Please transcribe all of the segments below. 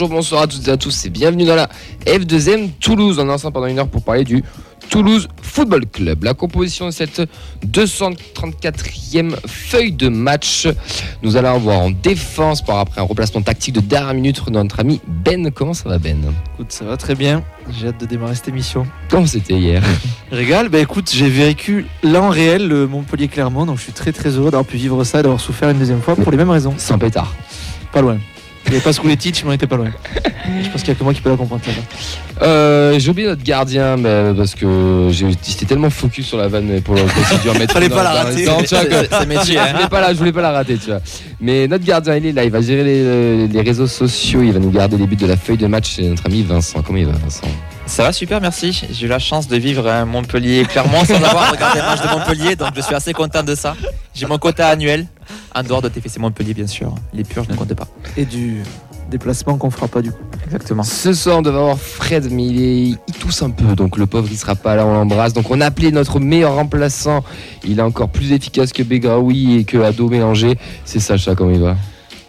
bonjour, bonsoir à toutes et à tous et bienvenue dans la F2M Toulouse. On est ensemble pendant une heure pour parler du Toulouse Football Club. La composition de cette 234e feuille de match. Nous allons avoir en défense par après un remplacement tactique de dernière minute de notre ami Ben. Comment ça va Ben? Écoute, ça va très bien. J'ai hâte de démarrer cette émission. Comment c'était hier? Régal, bah écoute, j'ai vécu là en réel le Montpellier-Clermont, donc je suis très très heureux d'avoir pu vivre ça, d'avoir souffert une deuxième fois pour les mêmes raisons. Sans pétard. Pas loin. Il n'y avait pas sous les titres, je m'en étais pas loin. Je pense qu'il n'y a que moi qui peux la comprendre. Euh, j'ai oublié notre gardien mais parce que j'ai- j'étais tellement focus sur la vanne pour le procédure. mettre Fallait pas la rater. C'est métier, je, hein. voulais pas la, je voulais pas la rater, tu vois. Mais notre gardien, il est là, il va gérer les, les réseaux sociaux, il va nous garder les buts de la feuille de match. C'est notre ami Vincent. Comment il va, Vincent? Ça va super, merci. J'ai eu la chance de vivre à Montpellier Clermont sans avoir regardé le match de Montpellier, donc je suis assez content de ça. J'ai mon quota annuel, en dehors de TFC Montpellier bien sûr. Les purs, je ne compte pas. Et du déplacement qu'on fera pas du coup. Exactement. Ce soir, on devait avoir Fred, mais il, est, il tousse un peu, donc le pauvre, il sera pas là, on l'embrasse. Donc on a appelé notre meilleur remplaçant. Il est encore plus efficace que Begraoui et que Ado mélangé. C'est Sacha, comment il va?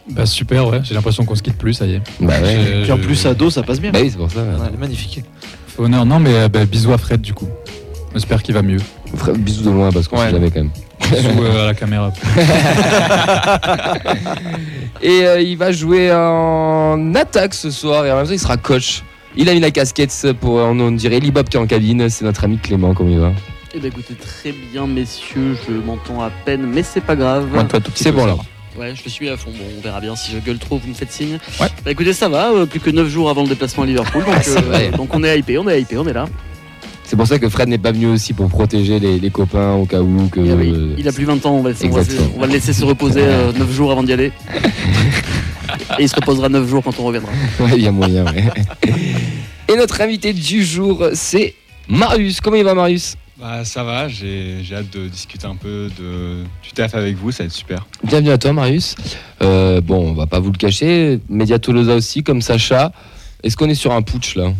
Bah super, ouais. J'ai l'impression qu'on se quitte plus, ça y est. Bah ouais. Puis en plus à dos, ça passe bien. Bah oui, c'est pour ça. ouais. Ouais, elle est magnifique. Fait honneur. Non, mais euh, bah, bisous à Fred du coup. J'espère qu'il va mieux. Fred, bisous de loin parce qu'on Ouais. sait jamais quand même. Bisous euh, à la caméra. Et euh, il va jouer en attaque ce soir et en même temps il sera coach. Il a mis la casquette pour, on, on dirait Libop qui est en cabine, c'est notre ami Clément, comment il va? Eh ben écoutez, très bien messieurs, je m'entends à peine, mais c'est pas grave. C'est bon va. Ouais, je le suis à fond. Bon, on verra bien si je gueule trop, vous me faites signe. Ouais. Bah écoutez, ça va, euh, plus que 9 jours avant le déplacement à Liverpool, donc, euh, donc on est hypé, on est hypé, on est là. C'est pour ça que Fred n'est pas venu aussi pour protéger les, les copains au cas où que. Il, a, euh, il a plus 20 ans, on va, on va- Exactement. on va le laisser se reposer 9 jours avant d'y aller. Et il se reposera 9 jours quand on reviendra. Ouais, il y a moyen, ouais. Et notre invité du jour, c'est Marius. Comment il va Marius? Bah ça va, j'ai j'ai hâte de discuter un peu de, du taf avec vous, ça va être super. Bienvenue à toi Marius. Euh, bon, on va pas vous le cacher, Média Tolosa aussi, comme Sacha. Est-ce qu'on est sur un putsch là?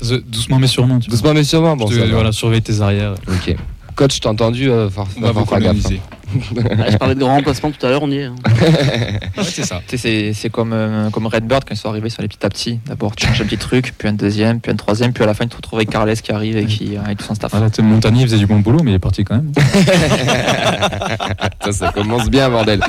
Ça se- doucement mais sûrement. Tu vois. Doucement mais sûrement, bon te- voilà, surveille tes arrières. Ok. Coach, t'as entendu euh, On va faire- vous gaffe, hein. Ah, je parlais de grand remplacement tout à l'heure, on y est. hein. Ouais, c'est ça. C'est- c'est comme, euh, comme Redbird quand ils sont arrivés sur les petits à petit. D'abord, tu changes un petit truc, puis un deuxième, puis un troisième, puis à la fin, tu te retrouves avec Carles qui arrive et qui a tout son staff. Voilà, il faisait du bon boulot, mais il est parti quand même. ça, ça commence bien, bordel.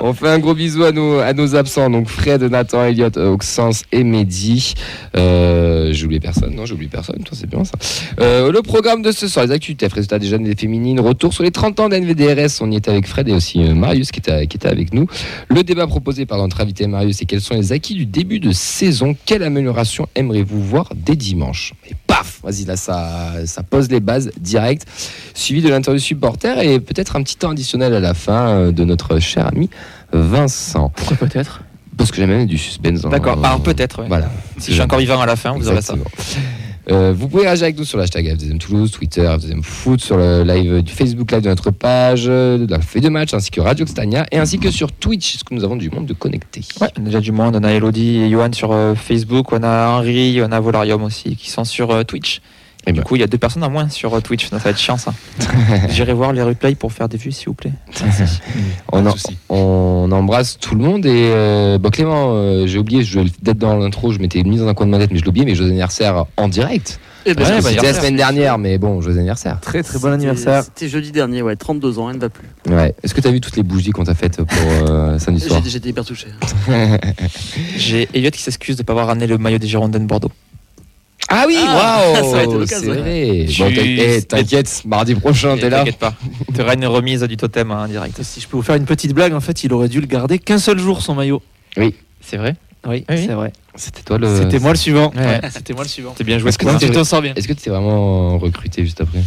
On fait un gros bisou à nos, à nos absents, donc Fred, Nathan, Elliot, Auxence et Mehdi. Euh, j'ai oublié personne, non, j'ai oublié personne, toi, c'est bien ça. Euh, le programme de ce soir, les actus, TF, résultats des jeunes et des féminines, retour sur les 30 ans d'NVDRS, on y était avec Fred et aussi euh, Marius qui était, qui était avec nous. Le débat proposé par notre invité Marius, c'est quels sont les acquis du début de saison Quelle amélioration aimeriez-vous voir dès dimanche Et paf Vas-y, là, ça, ça pose les bases direct suivi de l'interview supporter et peut-être un petit temps additionnel à la fin euh, de notre cher ami Vincent. Pourquoi peut-être? Parce que j'aime bien du suspense. D'accord, alors peut-être, ouais. Voilà. Si je suis encore vivant à la fin, vous aurez ça. Euh, vous pouvez réagir avec nous sur l'hashtag FDM Toulouse, Twitter, FDM Foot, sur le live du Facebook Live de notre page, de la feuille de match, ainsi que Radio Xtania, et ainsi que sur Twitch, parce que nous avons du monde de connecté. Ouais, on a déjà du monde. On a Elodie et Johan sur euh, Facebook, on a Henri, on a Volarium aussi qui sont sur euh, Twitch. Eh du ben. coup, il y a deux personnes en moins sur euh, Twitch, donc ça va être chiant ça. J'irai voir les replays pour faire des vues, s'il vous plaît. On, en- embrasse tout le monde et euh, bon, Clément, euh, j'ai oublié, je d'être dans l'intro, je m'étais mis dans un coin de ma tête, mais je l'ai oublié, mais joyeux anniversaire en direct. Eh ben, Ouais, C'était la semaine dernière, mais bon, joyeux anniversaire. Très très bon anniversaire. C'était jeudi dernier, ouais, 32 ans, elle ne va plus. Ouais. Est-ce que tu as vu toutes les bougies qu'on t'a faites pour euh, samedi soir J'étais j'étais hyper touché. J'ai Elliot qui s'excuse de ne pas avoir ramené le maillot des Girondins de Bordeaux. Ah oui, Ah, waouh C'est l'occasion. vrai. Je Bon, suis- t'in- eh, T'inquiète, mardi prochain, t'es là. T'inquiète pas, tu auras une remise du totem hein, en direct. Si je peux vous faire une petite blague, en fait, il aurait dû le garder qu'un seul jour son maillot. C'est vrai? Oui, Oui? c'est vrai. C'était toi le. C'était moi le suivant. Ouais. C'était moi le suivant. C'est bien joué. Est-ce que tu t'en sors bien. Est-ce que tu t'es vraiment recruté juste après?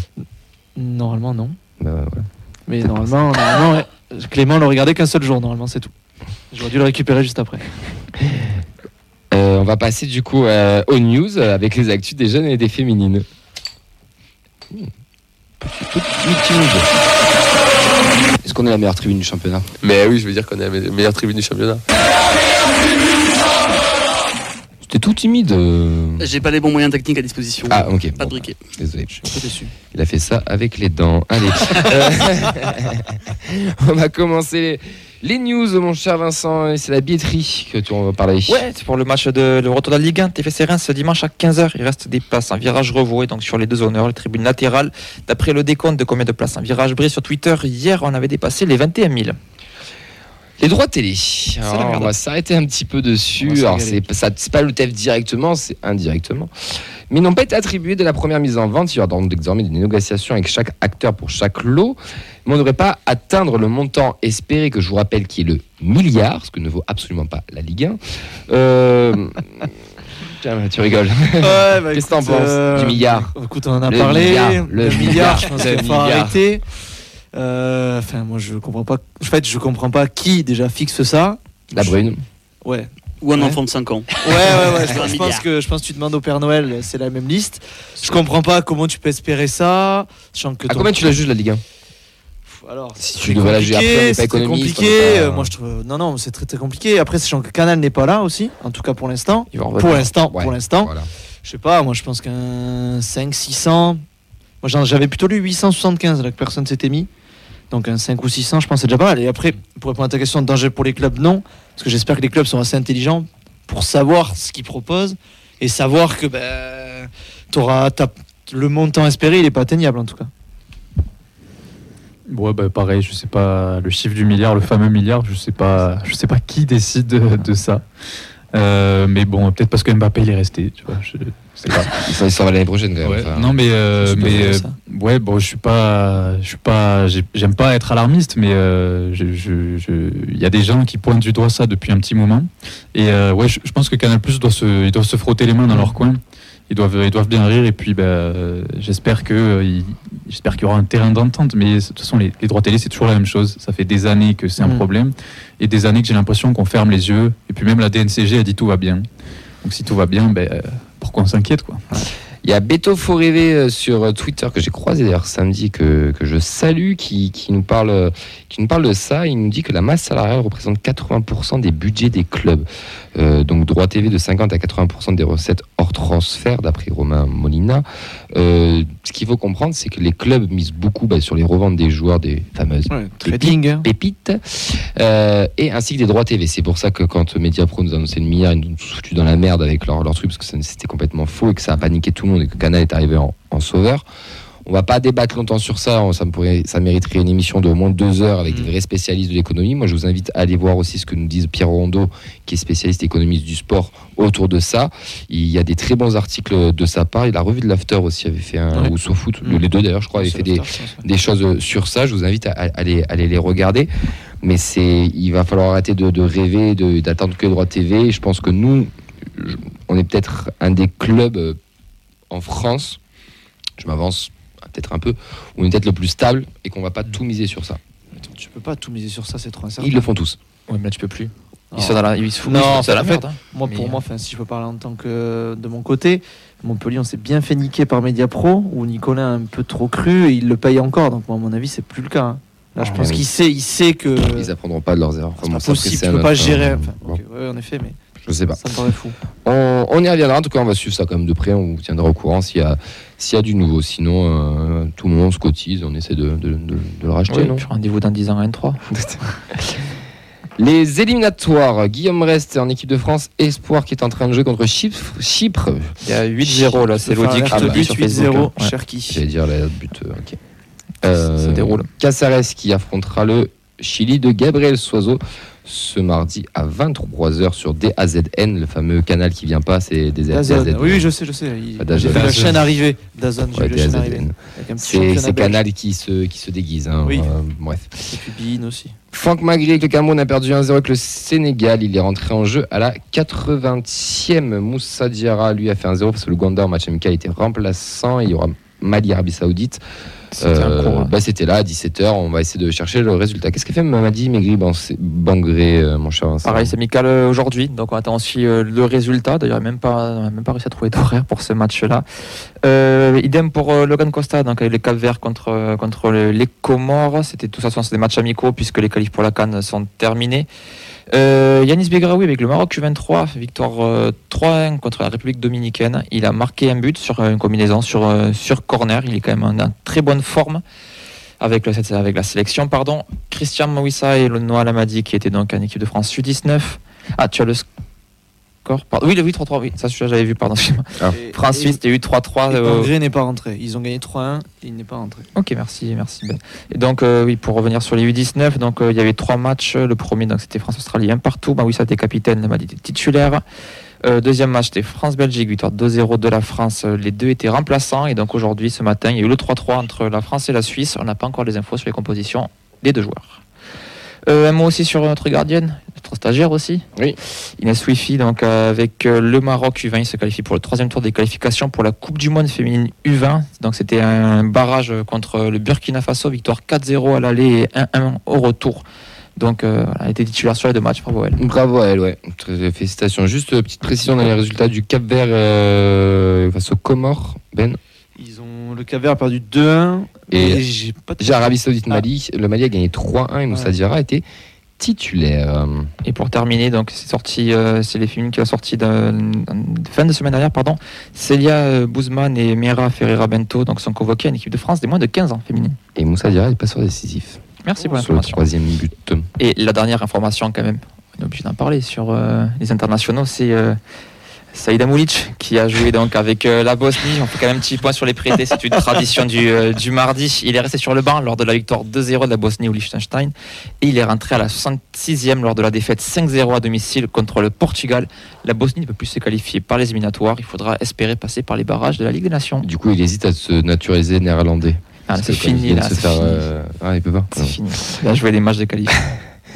Normalement non. Bah. Mais normalement, normalement. Clément l'a regardé qu'un seul jour, normalement c'est tout. J'aurais dû le récupérer juste après. Euh, on va passer du coup euh, aux news euh, avec les actus des jeunes et des féminines. News. Est-ce qu'on est la meilleure tribune du championnat? Mais oui, je veux dire qu'on est la me- meilleure tribune du championnat. C'était tout timide. euh. J'ai pas les bons moyens techniques à disposition. Ah, ok. Pas bon, de briquet. Désolé. Je suis un peu déçu. Il a fait ça avec les dents. Allez. On va commencer Les news, mon cher Vincent, et c'est la billetterie que tu en vas parler. Ouais, c'est pour le match de le retour de la Ligue 1 TFC Reims ce dimanche à 15h. Il reste des places en virage revoué donc sur les deux honneurs, les tribunes latérales. D'après le décompte de combien de places en virage bris sur Twitter, hier on avait dépassé les 21 000. Les droits télé. Alors, on va s'arrêter un petit peu dessus. Alors, s'égaler. c'est ça- c'est pas le TEF directement, c'est indirectement. Mais ils n'ont pas été attribués dès la première mise en vente. Il y aura donc désormais des négociations avec chaque acteur pour chaque lot. Mais on ne devrait pas atteindre le montant espéré, que je vous rappelle, qui est le milliard, ce que ne vaut absolument pas la Ligue 1. Euh, Tiens, tu rigoles. Ouais, bah, Qu'est-ce que t'en écoute, penses du milliard Écoute, on en a Le parlé. milliard, le le milliard, je pense le qu'il faut milliard. arrêter. Euh, Enfin, moi, je comprends pas. En fait, je comprends pas qui déjà fixe ça. La brune. Ouais. Ou un Ouais. enfant de 5 ans. Ouais, ouais, ouais. je, pense que je pense que tu demandes au Père Noël, c'est la même liste. Je comprends pas comment tu peux espérer ça, que. À combien tu la juges la Ligue 1 Alors, Si tu devais la juger après, on n'est pas économiste, compliqué. n'est pas- Euh, Moi, je trouve. Non, non, c'est très très compliqué. Après, sachant que Canal n'est pas là aussi, en tout cas pour l'instant. Pour l'instant, Ouais. pour l'instant. Voilà. Je sais pas, moi je pense qu'un 5, 600. Moi j'avais plutôt lu 875 là que personne s'était mis. Donc un 5 ou 600, je pense que c'est déjà pas mal. Et après, pour répondre à ta question, danger pour les clubs, non. Parce que j'espère que les clubs sont assez intelligents pour savoir ce qu'ils proposent et savoir que ben, t'auras- t'as- le montant espéré, il est pas atteignable en tout cas. Ouais, bah, pareil, je sais pas le chiffre du milliard, le fameux milliard, je sais pas, je sais pas qui décide de, de ça. Euh, mais bon, peut-être parce que Mbappé il est resté, tu vois. Je sais pas. Ça, ça va l'année prochaine quand même. Ouais. Enfin, Non, mais euh, mais euh, ouais, bon, je suis pas, je suis pas, j'ai- j'aime pas être alarmiste, mais il y a des gens qui pointent du doigt ça depuis un petit moment. Et ouais, je, je pense que Canal Plus doit se, ils doivent se frotter les mains dans leur coin. Ils doivent, ils doivent bien rire. Et puis, ben, euh, j'espère que, euh, j'espère qu'il y aura un terrain d'entente. Mais de toute façon, les, les droits télé, c'est toujours la même chose. Ça fait des années que c'est un Mm. problème et des années que j'ai l'impression qu'on ferme les yeux. Et puis même la DNCG a dit tout va bien. Donc si tout va bien, ben, euh, pourquoi on s'inquiète quoi? Il y a Beto rêver euh, sur euh, Twitter que j'ai croisé d'ailleurs samedi que, je salue qui, qui nous parle euh, qui nous parle de ça. Il nous dit que la masse salariale représente 80% des budgets des clubs. Donc droit TV de 50 à 80% des recettes hors transfert d'après Romain Molina. Euh, ce qu'il faut comprendre, c'est que les clubs misent beaucoup bah, sur les reventes des joueurs des fameuses trading. pépites euh, et ainsi que des droits TV. C'est pour ça que quand Mediapro nous a annoncé le milliard, ils nous ont foutu dans la merde avec leur, leur truc parce que c'était complètement faux et que ça a paniqué tout le monde et que Canal est arrivé en, en sauveur. On va pas débattre longtemps sur ça, on- ça, me pourrait, ça mériterait une émission de au moins deux heures avec des vrais spécialistes de l'économie. Moi, je vous invite à aller voir aussi ce que nous disent Pierre Rondeau, qui est spécialiste économiste du sport, autour de ça. Il y a des très bons articles de sa part. Il a revu de l'after aussi, avait fait un, Ouais. ou Mm. les deux d'ailleurs, je crois, avait fait des, des choses sur ça. Je vous invite à, aller, les regarder. Mais c'est, il va falloir arrêter de, de rêver, de- d'attendre que le droit TV. Je pense que nous, on est peut-être un des clubs euh, en France, je m'avance peut-être un peu, où on est peut-être le plus stable et qu'on va pas tout miser sur ça. Attends, tu peux pas tout miser sur ça, c'est trop incertain. Ils le font tous. Ouais, mais là tu peux plus. Ils sont dans la, ils se foutent, Non, dans la fait, merde. hein. Moi, pour moi, enfin, si je peux parler en tant que de mon côté, Montpellier, on s'est bien fait niquer par Mediapro, où Nicolas a un peu trop cru et il le paye encore. Donc, moi, à mon avis, c'est plus le cas. hein. Là, je Ah, pense oui. qu'il sait, il sait que Ils apprendront pas de leurs erreurs. c'est pas possible, c'est tu peux pas gérer. euh, Enfin, bon, ok, ouais, en effet, mais Je sais pas. ça me paraît fou. On, on y reviendra. En tout cas, on va suivre ça quand même de près. On vous tiendra au courant s'il y a, s'il y a du nouveau. Sinon, euh, tout le monde se cotise. On essaie de, de- de- de le racheter, puis rendez-vous dans 10 ans à N3. Les éliminatoires. Guillaume Reste en équipe de France. Espoir qui est en train de jouer contre Chypre. Chypre. Il y a 8-0 là, c'est Enfin, qui Ah le bah, dit sur 8-0, Facebook. hein. Ouais. Cherki. J'allais dire la but. euh, ok. Ça déroule. Casares qui affrontera le Chili de Gabriel Soiseau ce mardi à 23h sur DAZN, le fameux canal qui vient pas, c'est des. DAZN. Oui, je sais, je sais. Dazon. J'ai vu la chaîne arriver. DAZN. C'est belge. Canal qui se, qui se déguise. hein, Oui. euh, bref. Et aussi. Franck Magri avec le Cameroun a perdu 1-0 avec le Sénégal. Il est rentré en jeu à la 80e. Moussa Diarra, lui, a fait 1-0 parce que le Gonda en match amical était remplaçant. Il y aura Mali Arabie Saoudite. Euh, hein. bah, C'était là à 17h. On va essayer de chercher le résultat. Qu'est-ce qu'a fait Mamadi Maigri Bangré, euh, mon cher Pareil, c'est amical euh, aujourd'hui, donc on attend aussi euh, le résultat. D'ailleurs, même pas, on n'a même pas réussi à trouver d'horaire pour ce match-là. Idem pour Logan Costa, donc avec les Cap Verts contre, contre le- les Comores. C'était de toute façon c'est des matchs amicaux puisque les qualifs pour la Cannes sont terminés. Euh, Yanis Begraoui avec le Maroc U23, victoire euh, 3-1 contre la République dominicaine. Il a marqué un but sur euh, une combinaison sur, euh, sur corner. Il est quand même en, très bonne forme. avec, la sélection. Pardon. Christian Mouissa et Noah Lamadi qui étaient donc en équipe de France U19. Ah, tu as le pardon. Oui, le 8-3-3, oui, ça celui-là, j'avais vu, pardon. Et- France-Suisse, c'était eu 3-3. Et euh, Hongrie n'est pas rentré. Ils ont gagné 3-1 et il n'est pas rentré. Ok, merci, merci Ben. Et donc, euh, oui, pour revenir sur les U19, donc euh, il y avait trois matchs. Le premier, donc c'était France-Australie, un partout. Bah oui, ça était capitaine, Lamadi était titulaire. Euh, deuxième match, c'était France-Belgique, victoire 2-0 de la France. Les deux étaient remplaçants. Et donc aujourd'hui, ce matin, il y a eu le 3-3 entre la France et la Suisse. On n'a pas encore les infos sur les compositions des deux joueurs. Euh, un mot aussi sur notre gardienne, notre stagiaire aussi. Oui. Inès Wifi, donc euh, avec euh, le Maroc U20, il se qualifie pour le troisième tour des qualifications pour la Coupe du Monde féminine U20. Donc c'était un barrage contre le Burkina Faso, victoire 4-0 à l'aller et 1-1 au retour. Donc euh, voilà, elle était titulaire sur les deux matchs, bravo à elle. Bravo à elle, ouais. Très- Félicitations. Juste euh, petite précision dans les résultats du Cap Vert euh, face aux Comores, Ben. Le Cap-Vert a perdu 2-1. Et mais j'ai pas de- Arabie Saoudite Ah. Mali, le Mali a gagné 3-1 et Moussa Ouais. Diarra était titulaire. Et pour terminer, donc c'est sorti, euh, c'est les films qui ont sorti fin de semaine dernière, pardon. Célia euh, Bouzman et Mira Ferreira Bento donc sont convoqués à une équipe de France des moins de 15 ans féminine. Et Moussa Diarra est passeur décisif Merci pour sur le l'information. troisième but. Et la dernière information, quand même, on est obligé d'en parler sur euh, les internationaux, c'est euh, Saïd Amoulic qui a joué donc avec euh, la Bosnie. On fait quand même un petit point sur les prêtés, c'est une tradition du, euh, du mardi. Il est resté sur le banc lors de la victoire 2-0 de la Bosnie au Liechtenstein et il est rentré à la 66e lors de la défaite 5-0 à domicile contre le Portugal. La Bosnie ne peut plus se qualifier par les éliminatoires. Il faudra espérer passer par les barrages de la Ligue des Nations. Du coup, il hésite à se naturaliser néerlandais. Ah, c'est fini là. faire, fini. euh, Ah, il peut pas. C'est fini. Il a joué des matchs de qualif.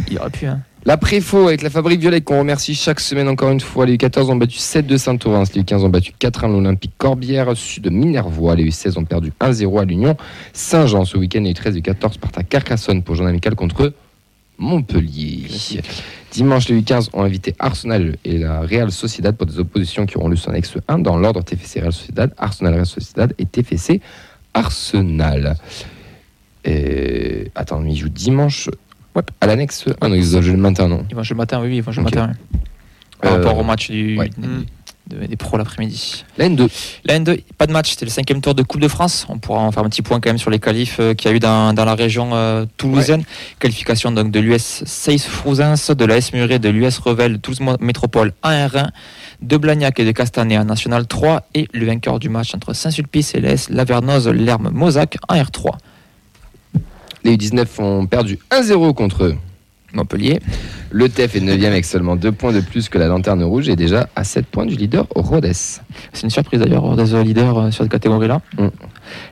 Il aurait pu, hein. La Préfaux avec la Fabrique Violette qu'on remercie chaque semaine encore une fois. Les U14 ont battu 7 de Saint-Orens, les U15 ont battu 4-1 l'Olympique Corbière, Sud de Minervois. Les U16 ont perdu 1-0 à l'Union Saint-Jean. Ce week-end, les U13 et U14 partent à Carcassonne pour journée amicale contre Montpellier. Dimanche, les U15 ont invité Arsenal et la Real Sociedad pour des oppositions qui auront lieu sur annexe 1 dans l'ordre TFC Real Sociedad, Arsenal Real Sociedad et TFC Arsenal. Et... Attends, mais ils jouent dimanche Ouais. à l'annexe 1. non, ils jouent le matin, non Ils vont jouer le matin, oui, oui, ils vont jouer le matin. oui. Par Euh, rapport au match du, ouais. des, de- des pros l'après-midi. La N2. La N2, pas de match, c'était le cinquième tour de Coupe de France. On pourra en faire un petit point quand même sur les qualifs euh, qu'il y a eu dans, dans la région euh, toulousaine. Qualification donc de l'US Seis Frouzens, de l'AS Muret, de l'US Revel, Toulouse Mo- Métropole en R1, de Blagnac et de Castanet en National 3 et le vainqueur du match entre Saint-Sulpice et l'AS Lavernoz, Lerme Mozac en R3. Les U19 ont perdu 1-0 contre eux. Montpellier. Le TEF est 9 avec seulement 2 points de plus que la Lanterne Rouge et déjà à 7 points du leader Rhodes. C'est une surprise d'ailleurs des leaders euh, sur cette catégorie-là. Mm.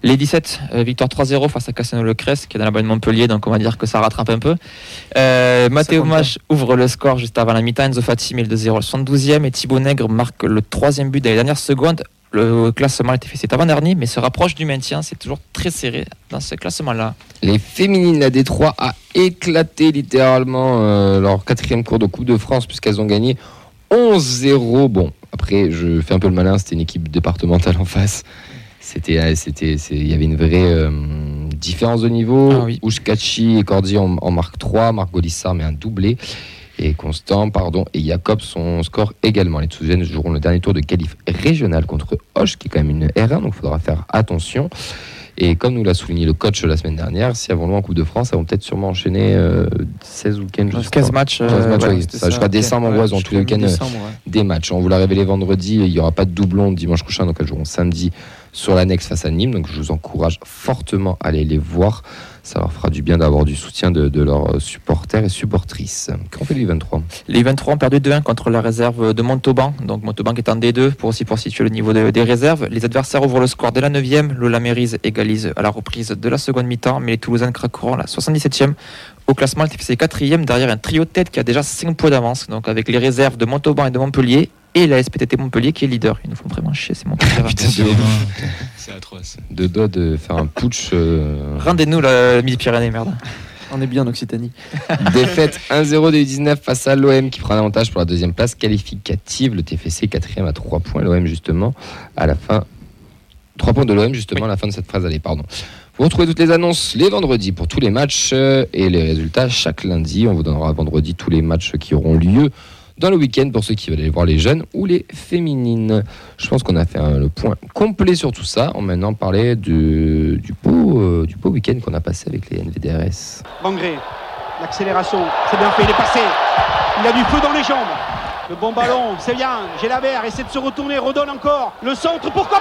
Les 17, euh, victoire 3-0 face à Cassano le Crest, qui est dans la bonne Montpellier, donc on va dire que ça rattrape un peu. Euh, Mathéo compte Mach ouvre le score juste avant la mi-temps. Enzo Fati met le 2-0 au 72e et Thibaut Nègre marque le troisième but dans les dernières secondes. Le classement était fait cet avant-dernier, mais se rapproche du maintien. C'est toujours très serré dans ce classement-là. Les féminines, la Détroit a éclaté littéralement euh, leur quatrième cours de Coupe de France puisqu'elles ont gagné 11-0. Bon, après, je fais un peu le malin, c'était une équipe départementale en face. C'était, euh, c'était, c'est- il y avait une vraie euh, différence de niveau. Ah oui. Et Cordy en, en marque 3, Marc Golissard met un doublé. Et Constant, pardon, et Jacob, son score également. Les Toulousaines joueront le dernier tour de qualif régional contre Hoche, qui est quand même une R1, donc il faudra faire attention. Et comme nous l'a souligné le coach la semaine dernière, si elles vont loin en Coupe de France, elles vont peut-être sûrement enchaîner euh, 16 week-ends. je sais 15 pas. matchs. 15 euh, matchs, ouais. oui. C'était ça, jusqu'à décembre, on voit dans tous les week-ends, ouais. des matchs. On vous l'a révélé vendredi, il n'y aura pas de doublon dimanche prochain, donc elles joueront samedi sur l'annexe face à Nîmes. Donc je vous encourage fortement à aller les voir. Ça leur fera du bien d'avoir du soutien de, leurs supporters et supportrices. Qu'en fait les 23 Les 23 ont perdu 2-1 contre la réserve de Montauban. Donc Montauban qui est en D2 pour aussi pour situer le niveau de- des réserves. Les adversaires ouvrent le score dès la 9e. Lola Mérise égalise à la reprise de la seconde mi-temps. Mais les Toulousains craqueront la 77e. Au classement, le TFC est 4e derrière un trio de tête qui a déjà 5 points d'avance. Donc avec les réserves de Montauban et de Montpellier. Et la SPTT Montpellier qui est leader. Ils nous font vraiment chier, c'est Montpellier. Putain, C'est atroce. de dos de faire un putsch. euh, Rendez-nous la Midi-Pyrénées, merde. On est bien en Occitanie. Défaite 1-0 de U19 face à l'OM qui prend l'avantage pour la deuxième place qualificative. Le TFC 4 à 3 points. L'OM justement à la fin. 3 points de l'OM justement à la fin de cette phrase. Allez, pardon. Vous retrouvez toutes les annonces les vendredis pour tous les matchs euh, et les résultats chaque lundi. On vous donnera vendredi tous les matchs qui auront lieu dans le week-end pour ceux qui veulent aller voir les jeunes ou les féminines. Je pense qu'on a fait un- le point complet sur tout ça. On va maintenant parler du beau, euh, beau week-end qu'on a passé avec les NVDRS. Bangré, l'accélération, c'est bien fait, il est passé. Il a du feu dans les jambes. Le bon ballon, c'est bien. Gélabert essaie de se retourner, redonne encore. Le centre, pourquoi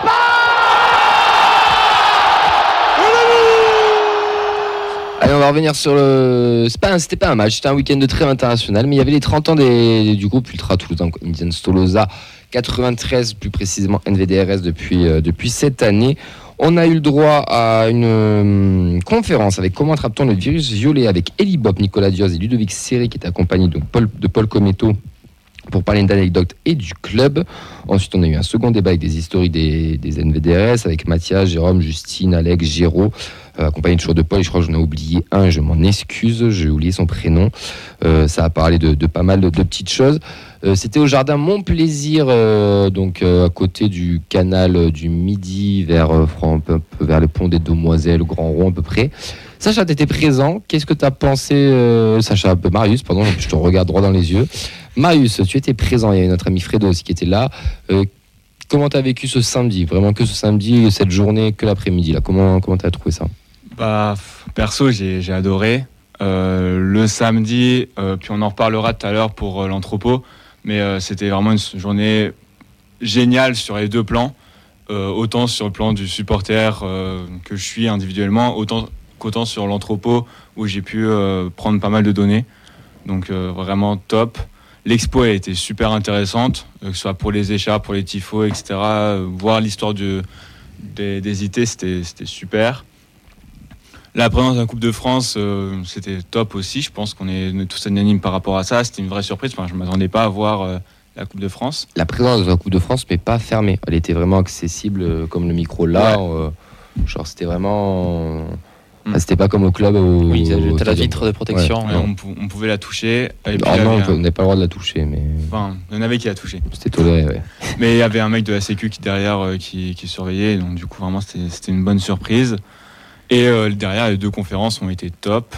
Allez, on va revenir sur le. c'est pas C'était pas un match, c'était un week-end de trêve international, mais il y avait les 30 ans du groupe Ultra Toulousain Indian Stolosa, 93 plus précisément NVDRS depuis, euh, depuis cette année. On a eu le droit à une euh, conférence avec comment attrape-t-on le virus violet avec Eli Bob, Nicolas Diaz et Ludovic Serré qui est accompagné de Paul, de Paul Cometto pour parler d'anecdotes et du club. Ensuite, on a eu un second débat avec des historiques des, NVDRS avec Mathias, Jérôme, Justine, Alex, Géraud, euh, accompagné toujours de Paul. Je crois que j'en ai oublié un, je m'en excuse, j'ai oublié son prénom. Euh, ça a parlé de, pas mal de, petites choses. Euh, C'était au jardin Mon Plaisir, donc à côté du canal du Midi, vers, vers le pont des Demoiselles, Grand Rond à peu près. Sacha, tu étais présent. Qu'est-ce que tu as pensé, euh, Sacha, peu Marius, pardon, je te regarde droit dans les yeux. Marius, tu étais présent, il y avait notre ami Fredo aussi qui était là. Euh, comment tu as vécu ce samedi? Vraiment que ce samedi, cette journée, que l'après-midi là Comment comment tu as trouvé ça? Bah, perso, j'ai adoré. Euh, le samedi, euh, puis on en reparlera tout à l'heure pour euh, l'entrepôt, mais euh, c'était vraiment une journée géniale sur les deux plans. Euh, autant sur le plan du supporter euh, que je suis individuellement, autant qu'autant sur l'entrepôt où j'ai pu euh, prendre pas mal de données. Donc euh, vraiment top. L'expo a été super intéressante, euh, que ce soit pour les écharpes, pour les tifos, etc. Voir l'histoire des, des IT, c'était super. La présence la Coupe de France, euh, c'était top aussi. Je pense qu'on est, tous unanimes par rapport à ça. C'était une vraie surprise. Enfin, je ne m'attendais pas à voir euh, la Coupe de France. La présence la Coupe de France, mais pas fermée. Elle était vraiment accessible euh, comme le micro là. genre, c'était vraiment. Mm. Ah, C'était pas comme au club. Au, Oui, t'as au t'as la vitre de protection. Ouais, ouais. on, pou- on pouvait la toucher. Et puis, Ah non, avait on n'avait pas le droit de la toucher, mais enfin, il y en avait qui a touché. c'était toléré. Ouais. Mais il y avait un mec de la Sécu qui derrière euh, qui, qui surveillait. Donc du coup, vraiment, c'était c'était une bonne surprise. Et euh, derrière, les deux conférences ont été top.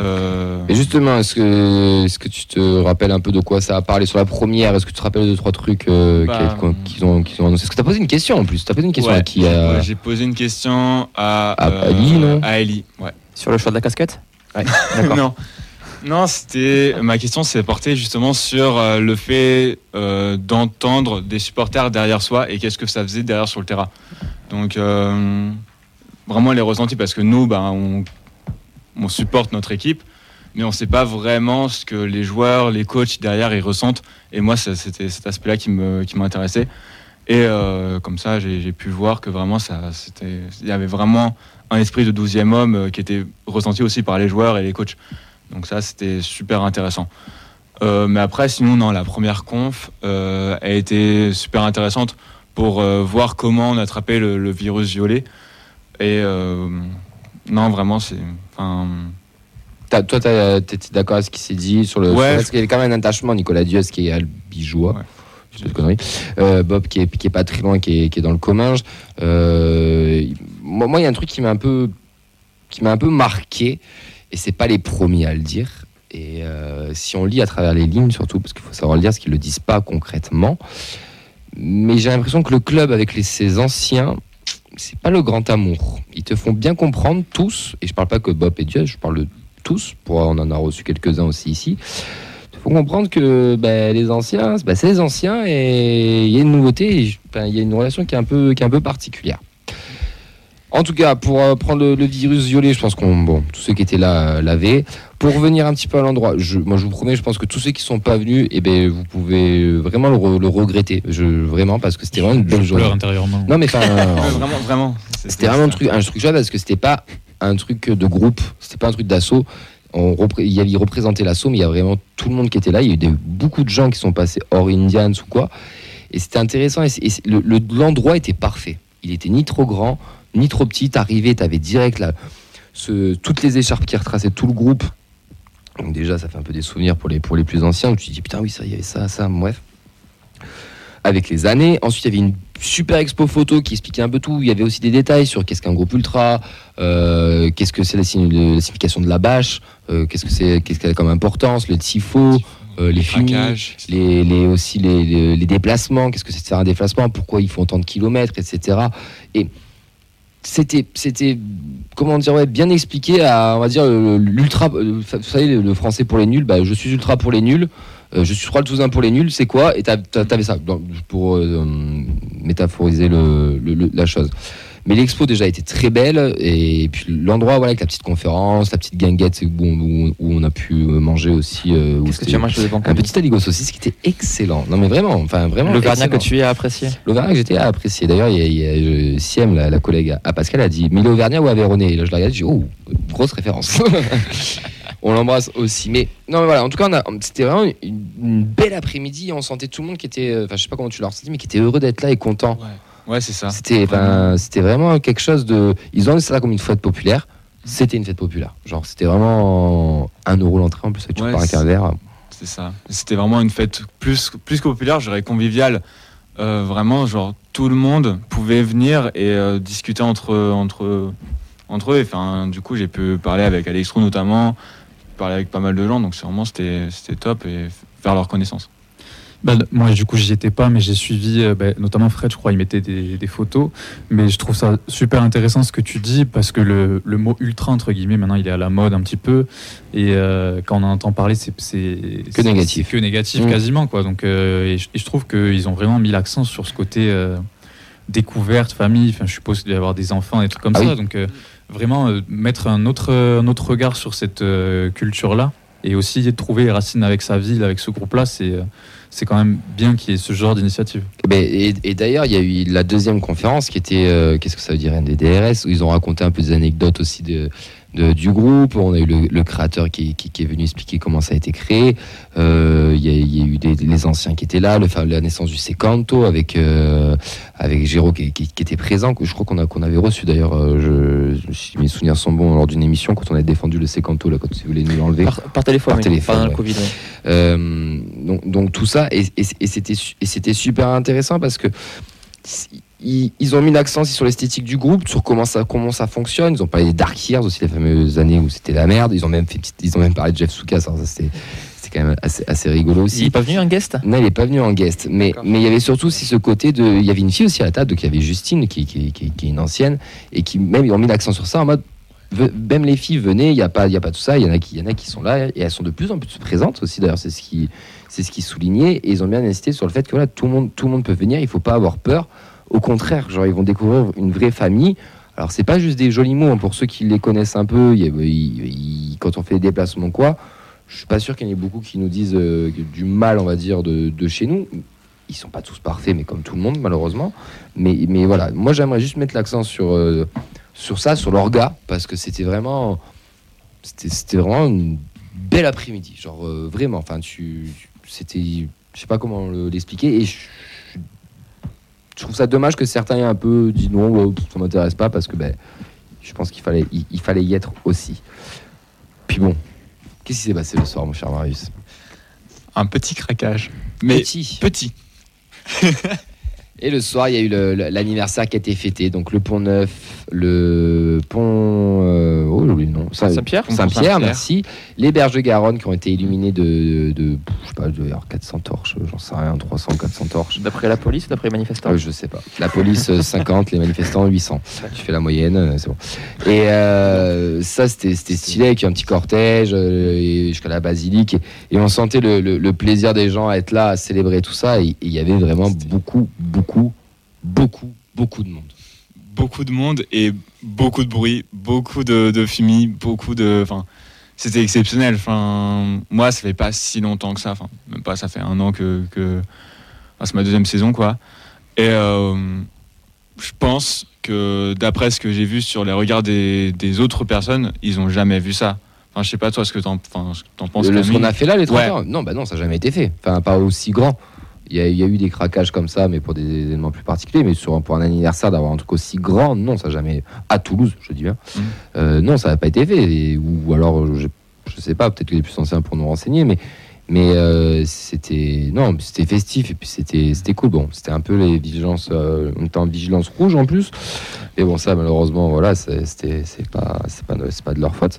Euh, Et justement, est-ce que, tu te rappelles un peu de quoi ça a parlé sur la première? Est-ce que tu te rappelles de deux, trois trucs euh, Bah, qu'ils ont, qu'ils ont annoncé? Est-ce que tu as posé une question en plus? Tu as posé une question ouais, à qui euh, ouais, J'ai posé une question à, euh, À Ali, non? À Ellie, ouais. Sur le choix de la casquette? Non. Non, c'était ma question s'est portée justement sur euh, le fait euh, d'entendre des supporters derrière soi et qu'est-ce que ça faisait derrière sur le terrain. Donc euh, vraiment les ressentis parce que nous, ben, on, on supporte notre équipe, mais on ne sait pas vraiment ce que les joueurs, les coachs derrière ils ressentent. Et moi, c'était cet aspect-là qui m'intéressait. Et euh, comme ça, j'ai pu voir que vraiment, il y avait vraiment un esprit de 12e homme euh, qui était ressenti aussi par les joueurs et les coachs. Donc ça, c'était super intéressant. Euh, mais après, sinon, non, la première conf a été super intéressante pour voir comment on attrapait le, le virus violet. Et non, vraiment, c'est. Enfin, t'as- Toi, tu étais d'accord avec ce qui s'est dit sur le. Ouais. sur- Parce qu'il y avait quand même un attachement. Nicolas Diaz qui est à Albigeois. Ouais. Euh, Bob qui est, qui est pas très loin, qui est, qui est dans le Comminges. Euh, moi, moi, il y a un truc qui m'a un peu, qui m'a un peu marqué, et c'est pas les premiers à le dire. Et euh, si on lit à travers les lignes, surtout, parce qu'il faut savoir le dire, parce qu'ils le disent pas concrètement. Mais j'ai l'impression que le club avec les, ses anciens, c'est pas le grand amour. Ils te font bien comprendre tous, et je parle pas que Bob et Dieu, je parle de tous. Pour, on en a reçu quelques-uns aussi ici. Il faut comprendre que ben, les anciens, ben, c'est les anciens et il y a une nouveauté, il y a une relation qui est un peu, qui est un peu particulière. En tout cas, pour euh, prendre le, le virus violet, je pense qu'on, bon, tous ceux qui étaient là euh, l'avaient. Pour revenir un petit peu à l'endroit, je, moi je vous promets, je pense que tous ceux qui sont pas venus, eh ben, vous pouvez vraiment le, re- le regretter, je, vraiment, parce que c'était vraiment une belle journée. intérieurement. Non mais enfin, ouais, vraiment, vraiment. c'était vraiment un truc, un truc chouette parce que c'était pas un truc de groupe, c'était pas un truc d'assaut. On repré- il y avait il représentait l'assaut, mais il y a vraiment tout le monde qui était là. Il y a eu des- beaucoup de gens qui sont passés hors Indians ou quoi. Et c'était intéressant. Et, c'est- et c'est- le- le- l'endroit était parfait. Il était ni trop grand, ni trop petit. T'arrivais, t'avais direct là, ce, toutes les écharpes qui retraçaient tout le groupe. Donc déjà, ça fait un peu des souvenirs pour les, pour les plus anciens. Où tu te dis, putain, oui, ça, il y avait ça, ça, bref. Avec les années. Ensuite, il y avait une super expo photo qui expliquait un peu tout. Il y avait aussi des détails sur qu'est-ce qu'un groupe ultra, euh, qu'est-ce que c'est la, signi- la signification de la bâche, euh, qu'est-ce que c'est, qu'est-ce qu'elle a comme importance, le tifo, euh, les fumis, les, les- aussi les, les- les déplacements, qu'est-ce que c'est de faire un déplacement, pourquoi ils font tant de kilomètres, etc. Et c'était, c'était comment dire, ouais, bien expliqué à, on va dire, l'ultra, euh, vous savez, le français pour les nuls, bah, je suis ultra pour les nuls, euh, je suis trois le Toulousain pour les nuls, c'est quoi? Et t'avais ça, pour euh, métaphoriser le- la chose. Mais l'expo déjà était très belle et puis l'endroit voilà avec la petite conférence, la petite guinguette où, où- où on a pu manger aussi. euh, Qu'est-ce que tu as mangé de bon un petit aligot saucisse qui était excellent. Non mais vraiment, enfin vraiment. L'Auvergnat que tu es apprécié. L'Auvergnat que j'étais à apprécier. D'ailleurs, il y a, il y a, Siem, la, la collègue à Pascal, a dit Mais l'Auvergnat ou Aveyronais? Et là, je la regarde, je dis Oh, grosse référence. on l'embrasse aussi. Mais non, mais voilà, en tout cas, c'était vraiment une, une belle après-midi. On sentait tout le monde qui était, euh, enfin, je sais pas comment tu l'as ressenti, mais qui était heureux d'être là et content. Ouais, c'est ça. C'était, enfin, c'était vraiment quelque chose de. Ils ont ça comme une fête populaire. C'était une fête populaire. Genre, c'était vraiment un euro l'entrée en plus, avec tu Ouais, un verre. C'est ça. C'était vraiment une fête plus, plus que populaire, je dirais conviviale. Euh, vraiment, genre, tout le monde pouvait venir et euh, discuter entre, entre, entre eux. Enfin, du coup, j'ai pu parler avec Alex Roux notamment, parler avec pas mal de gens. Donc, c'est vraiment, c'était c'était top et faire leur connaissance. Bah, moi, du coup, j'y étais pas, mais j'ai suivi, euh, bah, notamment Fred, je crois, il mettait des, des photos. Mais je trouve ça super intéressant ce que tu dis, parce que le, le mot ultra, entre guillemets, maintenant, il est à la mode un petit peu. Et euh, quand on en entend parler, c'est c'est- Que négatif. Que négatif, Mm. quasiment, quoi. Donc, euh, et, je, et je trouve qu'ils ont vraiment mis l'accent sur ce côté euh, découverte, famille. Enfin, je suppose qu'il doit y avoir des enfants, des trucs comme Ah ça. oui. Donc, euh, vraiment, euh, mettre un autre, un autre regard sur cette culture-là. Et aussi trouver les racines avec sa ville, avec ce groupe-là, c'est euh, c'est quand même bien qu'il y ait ce genre d'initiative. Ben, et et d'ailleurs, il y a eu la deuxième conférence qui était, euh, qu'est-ce que ça veut dire, des DRS, où ils ont raconté un peu des anecdotes aussi de, de- du groupe. On a eu le, le créateur qui, qui- qui est venu expliquer comment ça a été créé. Euh, Il y, a- y a eu des, les anciens qui étaient là, le, la naissance du Secanto avec, euh, avec Géraud qui, était présent, que je crois qu'on a- qu'on avait reçu d'ailleurs, euh, je, si mes souvenirs sont bons, lors d'une émission, quand on avait défendu le Secanto, là, quand vous voulez nous l'enlever. Par, par téléphone, Par ouais. Covid. Euh, donc, donc tout ça, et, et- et c'était super intéressant parce que ils, ils ont mis l'accent aussi sur l'esthétique du groupe, sur comment ça, comment ça fonctionne. Ils ont parlé des Dark Years aussi, les fameuses années où c'était la merde. Ils ont même, fait, petite- ils ont même parlé de Jeff Soukas. Alors ça, c'était c'était quand même assez, assez rigolo Il aussi. n'est pas venu en guest? Non, il n'est pas venu en guest. Mais il y avait surtout aussi ce côté de. Il y avait une fille aussi à la table, donc il y avait Justine, qui, qui, qui- qui est une ancienne, et qui même ils ont mis l'accent sur ça en mode. Même les filles, venez, il n'y a, pas- il y a pas tout ça. Il y, en a qui- il y en a qui sont là, et elles sont de plus en plus présentes aussi. D'ailleurs, c'est ce qui, c'est ce qui soulignait. Et ils ont bien insisté sur le fait que voilà, tout, le monde, tout le monde peut venir, il ne faut pas avoir peur. Au contraire, genre, ils vont découvrir une vraie famille. Alors, c'est pas juste des jolis mots, hein, pour ceux qui les connaissent un peu, y il- il- quand on fait des déplacements, quoi. Je suis pas sûr qu'il y en ait beaucoup qui nous disent euh, du mal, on va dire, de, chez nous. Ils sont pas tous parfaits, mais comme tout le monde, malheureusement. Mais, mais voilà, moi j'aimerais juste mettre l'accent sur, euh, sur ça, sur l'orga, parce que c'était vraiment, c'était vraiment une belle après-midi. Genre euh, vraiment, enfin, tu, c'était, je sais pas comment le- l'expliquer. Et je trouve ça dommage que certains aient un peu dit non, ça m'intéresse pas, parce que ben, je pense qu'il fallait, il, il fallait y être aussi. Puis bon, qu'est-ce qui s'est passé le soir, mon cher Marius? Un petit craquage. Mais Petit. petit. Et le soir, il y a eu l'anniversaire qui a été fêté. Donc le pont Neuf, le pont. euh, oh, le nom. Saint-Pierre Saint-Pierre, merci. Les berges de Garonne qui ont été illuminées de. de je sais pas, de 400 torches, j'en sais rien, 300, 400 torches. D'après la police, d'après les manifestants Euh, je sais pas. La police euh, 50, les manifestants 800. Tu fais la moyenne, euh, c'est bon. Et euh, ça, c'était stylé avec un petit cortège euh, jusqu'à la basilique. Et, et on sentait le, le- le plaisir des gens à être là, à célébrer tout ça. Et il y avait vraiment beaucoup, beaucoup, beaucoup, beaucoup de monde. beaucoup de monde et beaucoup de bruit, beaucoup de, de fumée, beaucoup de. Enfin, c'était exceptionnel. Enfin, moi, ça fait pas si longtemps que ça. Enfin, même pas. Ça fait un an que. que enfin, c'est ma deuxième saison, quoi. Et euh, je pense que d'après ce que j'ai vu sur les regards des, des autres personnes, ils ont jamais vu ça. Enfin, je sais pas toi ce que t'en, enfin, ce que t'en penses. Le- ce qu'on a fait là, les 30 Ouais. heures, non, bah non, ça n'a jamais été fait. Enfin, pas aussi grand. Il y, a, il y a eu des craquages comme ça, mais pour des événements plus particuliers. Mais sur, pour un anniversaire, d'avoir un truc aussi grand, non, ça jamais. À Toulouse, je dis bien. Mhm. Euh, non, ça n'a pas été fait. Et- ou, alors, je, je sais pas, peut-être que les plus anciens pour nous renseigner, mais. Mais euh, c'était non, c'était festif et puis c'était c'était cool. Bon, c'était un peu les vigilances, euh, on était en vigilance rouge en plus. Et bon, ça malheureusement, voilà, c'était c'est pas c'est pas de- c'est pas de leur faute.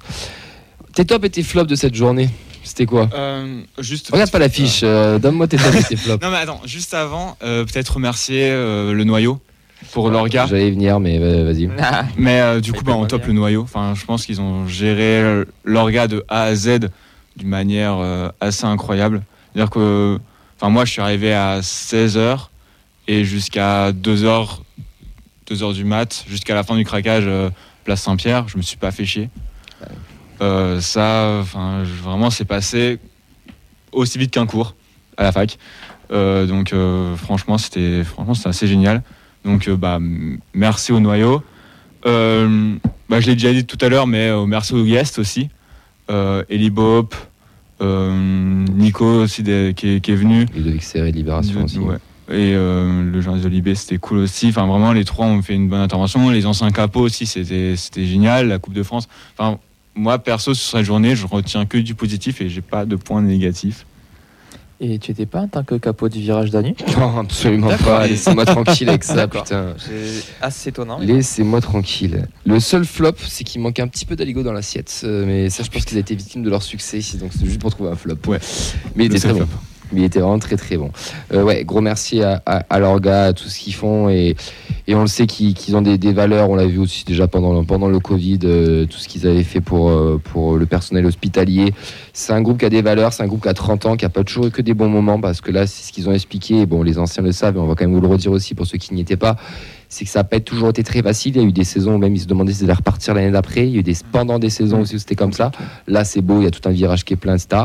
Tes top et tes flops de cette journée? C'était quoi Euh, juste. Regarde pas l'affiche, euh, donne-moi tes tops et tes flops. Non mais attends, juste avant, euh, peut-être remercier euh, le noyau pour l'orga. J'allais y venir, mais euh, vas-y. Mais euh, du Mais coup, bah, on top bien. le noyau. Enfin, je pense qu'ils ont géré euh, l'orga de A à Z d'une manière euh, assez incroyable. C'est-à-dire que, enfin, moi, je suis arrivé à 16h et jusqu'à 2h, 2h du mat, jusqu'à la fin du craquage, euh, place Saint-Pierre, je me suis pas fait chier. Euh, ça, enfin, vraiment, c'est passé aussi vite qu'un cours à la fac. Euh, donc, euh, franchement, c'était franchement, c'était assez génial. Donc, bah, merci au noyau. Bah, je l'ai déjà dit tout à l'heure, mais merci aux guests aussi. Eli Bop, Nico aussi des- qui, est, qui est venu. De Libération aussi. Ouais. Et le journaliste de Libé, c'était cool aussi. Enfin, vraiment, les trois ont fait une bonne intervention. Les anciens capots aussi, c'était c'était génial. La Coupe de France. Enfin, moi, perso, sur cette journée, je retiens que du positif et j'ai pas de points négatifs. Et tu étais pas en tant que capot du virage d'Anu Non, absolument pas. Laissez-moi tranquille avec ça, putain. C'est assez étonnant. Laissez-moi tranquille. Le seul flop, c'est qu'il manquait un petit peu d'aligo dans l'assiette. euh, Mais ça, je pense qu'ils étaient victimes de leur succès. Donc, c'est juste pour trouver un flop. Ouais. Mais il était très bon. Mais il était vraiment très très bon. Euh, ouais, gros merci à, à, à l'orga, à tout ce qu'ils font et, et on le sait qu'ils ont des, des valeurs. On l'a vu aussi déjà pendant le, pendant le Covid, euh, tout ce qu'ils avaient fait pour, euh, pour le personnel hospitalier. C'est un groupe qui a des valeurs, c'est un groupe qui a 30 ans, qui a pas toujours eu que des bons moments parce que là, c'est ce qu'ils ont expliqué. Et bon, les anciens le savent, mais on va quand même vous le redire aussi pour ceux qui n'y étaient pas. C'est que ça n'a pas toujours été très facile. Il y a eu des saisons où même ils se demandaient s'ils allaient repartir l'année d'après. Il y a eu des pendant des saisons aussi où c'était comme ça. Là, c'est beau, il y a tout un virage qui est plein, etc.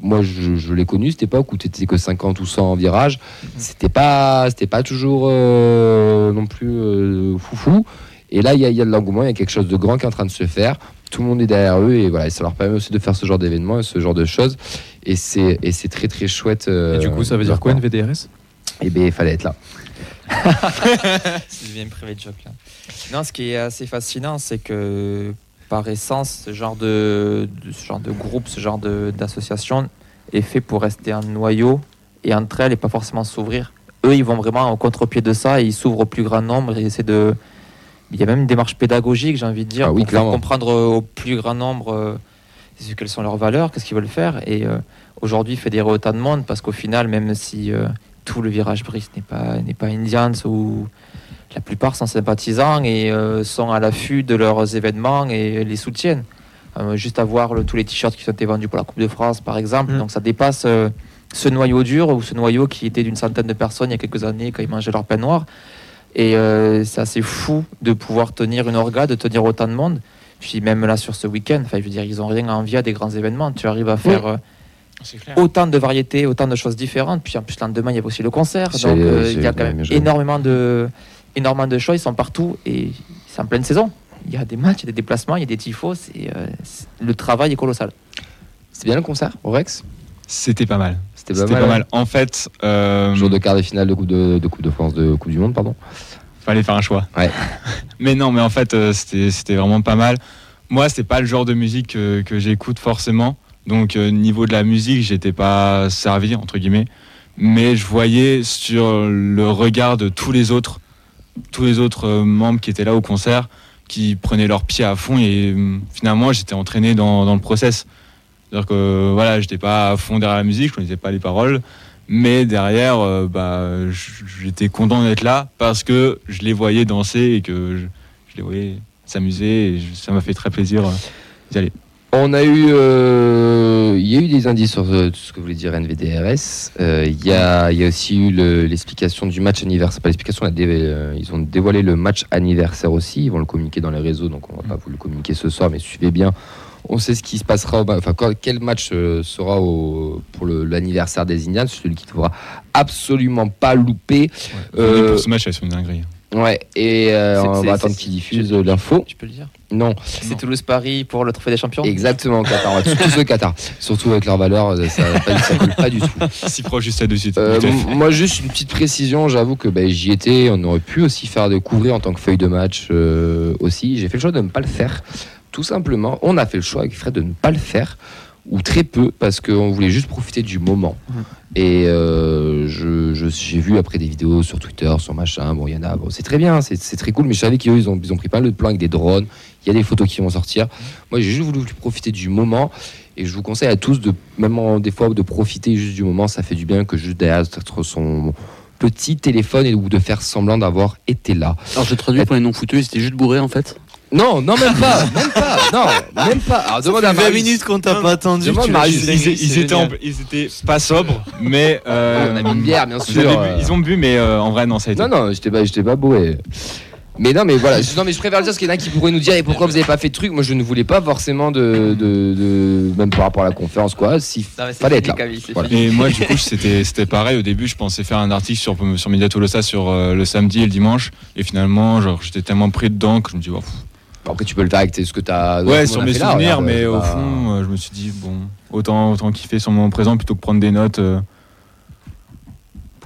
Moi, je, je l'ai connu cette époque où tu étais que 50 ou 100 en virage. C'était pas, c'était pas toujours euh, non plus euh, foufou. Et là, il y, a- il y a de l'engouement, il y a quelque chose de grand qui est en train de se faire. Tout le monde est derrière eux et voilà, et ça leur permet aussi de faire ce genre d'événements et ce genre de choses. Et c'est, et c'est très très chouette. euh, Et du coup, ça veut dire quoi, NVDRS Eh bien, il fallait être là. C'est bien privé de joke là. Non, ce qui est assez fascinant, c'est que par essence, ce genre de, de- ce genre de groupe, ce genre d'association est fait pour rester un noyau et entre elles et pas forcément s'ouvrir. Eux, ils vont vraiment au contre-pied de ça et ils s'ouvrent au plus grand nombre et essaient de. Il y a même une démarche pédagogique, j'ai envie de dire, Ah oui, pour faire clairement. comprendre au plus grand nombre euh, quelles sont leurs valeurs, qu'est-ce qu'ils veulent faire. Et euh, aujourd'hui, fédérer autant de monde, parce qu'au final, même si euh, tout le virage brise n'est pas, n'est pas Indians ou la plupart sont sympathisants et euh, sont à l'affût de leurs événements et les soutiennent. Euh, juste à voir le- tous les t-shirts qui ont été vendus pour la Coupe de France, par exemple. Mm. Donc ça dépasse euh, ce noyau dur ou ce noyau qui était d'une centaine de personnes il y a quelques années quand ils mangeaient leur pain noir. Et euh, c'est assez fou de pouvoir tenir une orga, de tenir autant de monde. Puis même là sur ce week-end, enfin, je veux dire, ils ont rien à envier à des grands événements. Tu arrives à faire euh, clair. autant de variétés, autant de choses différentes. Puis en plus, le lendemain, il y avait aussi le concert. Donc euh, il y a quand même énormément de, énormément de choix. Ils sont partout et c'est en pleine saison. Il y a des matchs, il y a des déplacements, il y a des tifos. Et, euh, c'est- le travail est colossal. C'était bien le concert au Rex C'était pas mal. C'était pas mal. En fait, euh, Jour de quart de finale de Coupe de, de Coupe de France, de Coupe du Monde, pardon. fallait faire un choix. Ouais. mais non, mais en fait, euh, c'était c'était vraiment pas mal. Moi, c'est pas le genre de musique euh, que j'écoute forcément. Donc, euh, niveau de la musique, j'étais pas servi, entre guillemets. Mais je voyais sur le regard de tous les autres, tous les autres euh, membres qui étaient là au concert, qui prenaient leur pied à fond. Et euh, finalement, j'étais entraîné dans, le process. C'est-à-dire que voilà, j'étais pas à fond derrière la musique, je connaissais pas les paroles. Mais derrière, euh, bah, j'étais content d'être là parce que je les voyais danser et que je, les voyais s'amuser et ça m'a fait très plaisir d'y aller. On a eu, euh, il y a eu des indices sur euh, ce que voulait dire NVDRS. Euh, Il y, a, il y a aussi eu le- l'explication du match anniversaire. Pas l'explication, euh, ils ont dévoilé le match anniversaire aussi. Ils vont le communiquer dans les réseaux, donc on va pas vous le communiquer ce soir, mais suivez bien. On sait ce qui se passera, au- enfin quand- quel match sera au, pour l'anniversaire des Indians, celui qui ne faudra absolument pas louper. Pour ce match, sont une dinguerie. Ouais, et euh, on va attendre c'est- qu'il diffuse euh, l'info. Tu peux le dire? Non, C'est Toulouse-Paris pour le Trophée des Champions? Exactement, Qatar. On va tous tous au Qatar. Surtout avec leurs valeurs, euh, ça ne colle pas du tout. Si proche juste là-dessus. Euh, tout à fait. m- moi, juste une petite précision. J'avoue que ben, j'y étais. On aurait pu aussi faire découvrir en tant que feuille de match euh, aussi. J'ai fait le choix de ne pas le faire. Tout simplement, on a fait le choix avec Fred de ne pas le faire. Ou très peu, parce qu'on voulait juste profiter du moment. Et euh, je- je- j'ai vu après des vidéos sur Twitter, sur machin, bon, il y en a, bon, c'est très bien, c'est c'est très cool, mais je savais qu'eux, ils ont, ils ont pris pas mal de plans avec des drones, il y a des photos qui vont sortir. Moi, j'ai juste voulu profiter du moment. Et je vous conseille à tous de, même en- des fois, de profiter juste du moment. Ça fait du bien que juste derrière être son petit téléphone et ou de faire semblant d'avoir été là. Alors je traduis pour les non foutus, ils étaient juste bourrés en fait. Non, non, même pas, même pas, non, même pas. Alors demande à 20 Marius. minutes qu'on t'a pas attendu. Demande Marius. Ils, étaient en- ils étaient pas sobres, mais. euh, On a mis une bière, bien sûr. bu- euh. ils ont bu, mais euh, en vrai, non, ça a été. Non, non, j'étais pas, j'étais pas bourré. Mais non, mais voilà, je, non, mais je préfère le dire parce qu'il y en a qui pourraient nous dire et pourquoi vous avez pas fait de truc? Moi, je ne voulais pas forcément de, de, de- même par rapport à la conférence, quoi. Si Non, mais c'est fallait être fini, là. Camille, c'est Voilà. fini. Et moi, du coup, c'était c'était pareil. Au début, je pensais faire un article sur, sur Media Tolosa sur euh, le samedi et le dimanche. Et finalement, genre, j'étais tellement pris dedans que je me dis, oh, pff. Après, tu peux le faire avec ce que t'as. ouais, ce sur mes là, souvenirs, regarde, mais au pas- fond, euh, je me suis dit, bon, autant, autant kiffer sur mon présent plutôt que prendre des notes.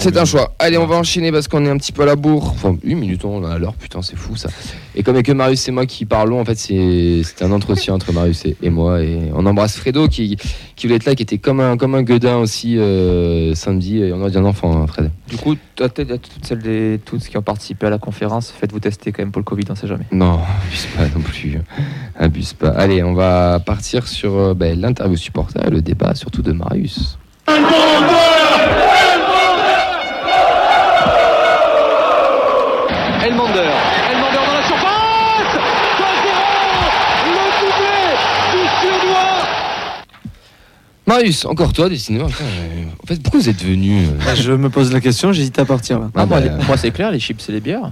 C'est un choix. Allez, on va enchaîner parce qu'on est un petit peu à la bourre. Enfin, une minute, on a l'heure, putain, c'est fou ça. Et comme il y a que Marius et moi qui parlons, en fait, c'est c'est un entretien entre Marius et, et moi. Et on embrasse Fredo qui, qui voulait être là, qui était comme un, comme un gueudin aussi euh, samedi. Et on a dit un enfant, hein, Fred. Du coup, à toutes celles des toutes qui ont participé à la conférence, faites-vous tester quand même pour le Covid, on sait jamais. Non, abuse pas non plus. Abuse pas. Allez, on va partir sur euh, ben, l'interview supporter le débat, surtout de Marius. Elmander. Elmander dans la surface 2-0 Le doublé du Suédois Marius, encore toi, dessiné. En fait, pourquoi vous êtes venu euh Bah, Je me pose la question, j'hésite à partir là. Ah, moi, bah, moi, c'est clair, les chips et les bières.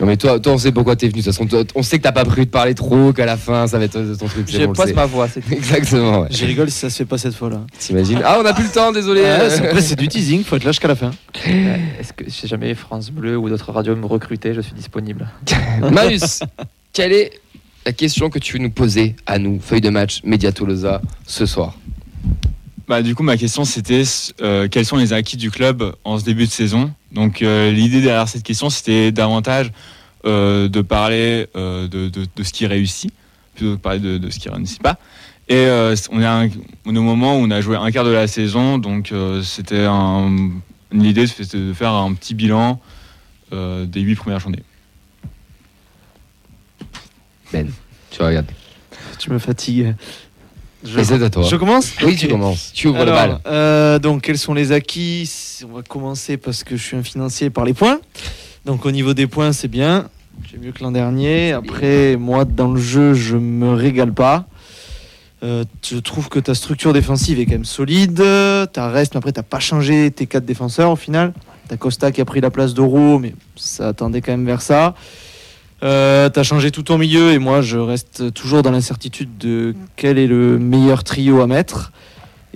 Non mais toi, toi on sait pourquoi t'es venu. De toute façon, toi, on sait que t'as pas prévu de parler trop, qu'à la fin ça va être ton truc. c'est Je bon, passe ma voix, c'est Exactement. Ouais. Je rigole si ça se fait pas cette fois là. T'imagines Ah, on a plus le temps, désolé. Ouais, c'est- c'est du teasing, faut être là jusqu'à la fin. Est-ce que si jamais France Bleu ou d'autres radios me recrutaient, je suis disponible. Marius, quelle est la question que tu veux nous poser à nous, feuille de match, Média Tolosa, ce soir? Bah, du coup, ma question c'était euh, quels sont les acquis du club en ce début de saison? Donc, euh, l'idée derrière cette question, c'était davantage euh, de parler euh, de, de- de ce qui réussit plutôt que de parler de, de ce qui ne réussit pas. Et euh, on, est un- on est au moment où on a joué un quart de la saison, donc euh, c'était un- l'idée c'était de faire un petit bilan euh, des huit premières journées. Tu regardes. Tu me fatigues. Je, Et c'est à toi. je commence Oui, tu commences. Tu ouvres Alors, le bal. euh, donc, quels sont les acquis? On va commencer parce que je suis un financier par les points. Donc, au niveau des points, c'est bien. J'ai mieux que l'an dernier. Après, moi, dans le jeu, je me régale pas. Euh, je trouve que ta structure défensive est quand même solide. Ta reste, mais après, t'as pas changé tes quatre défenseurs au final. T'as Costa qui a pris la place d'Oro, mais ça attendait quand même vers ça. Euh, T'as changé tout ton milieu et moi je reste toujours dans l'incertitude de quel est le meilleur trio à mettre.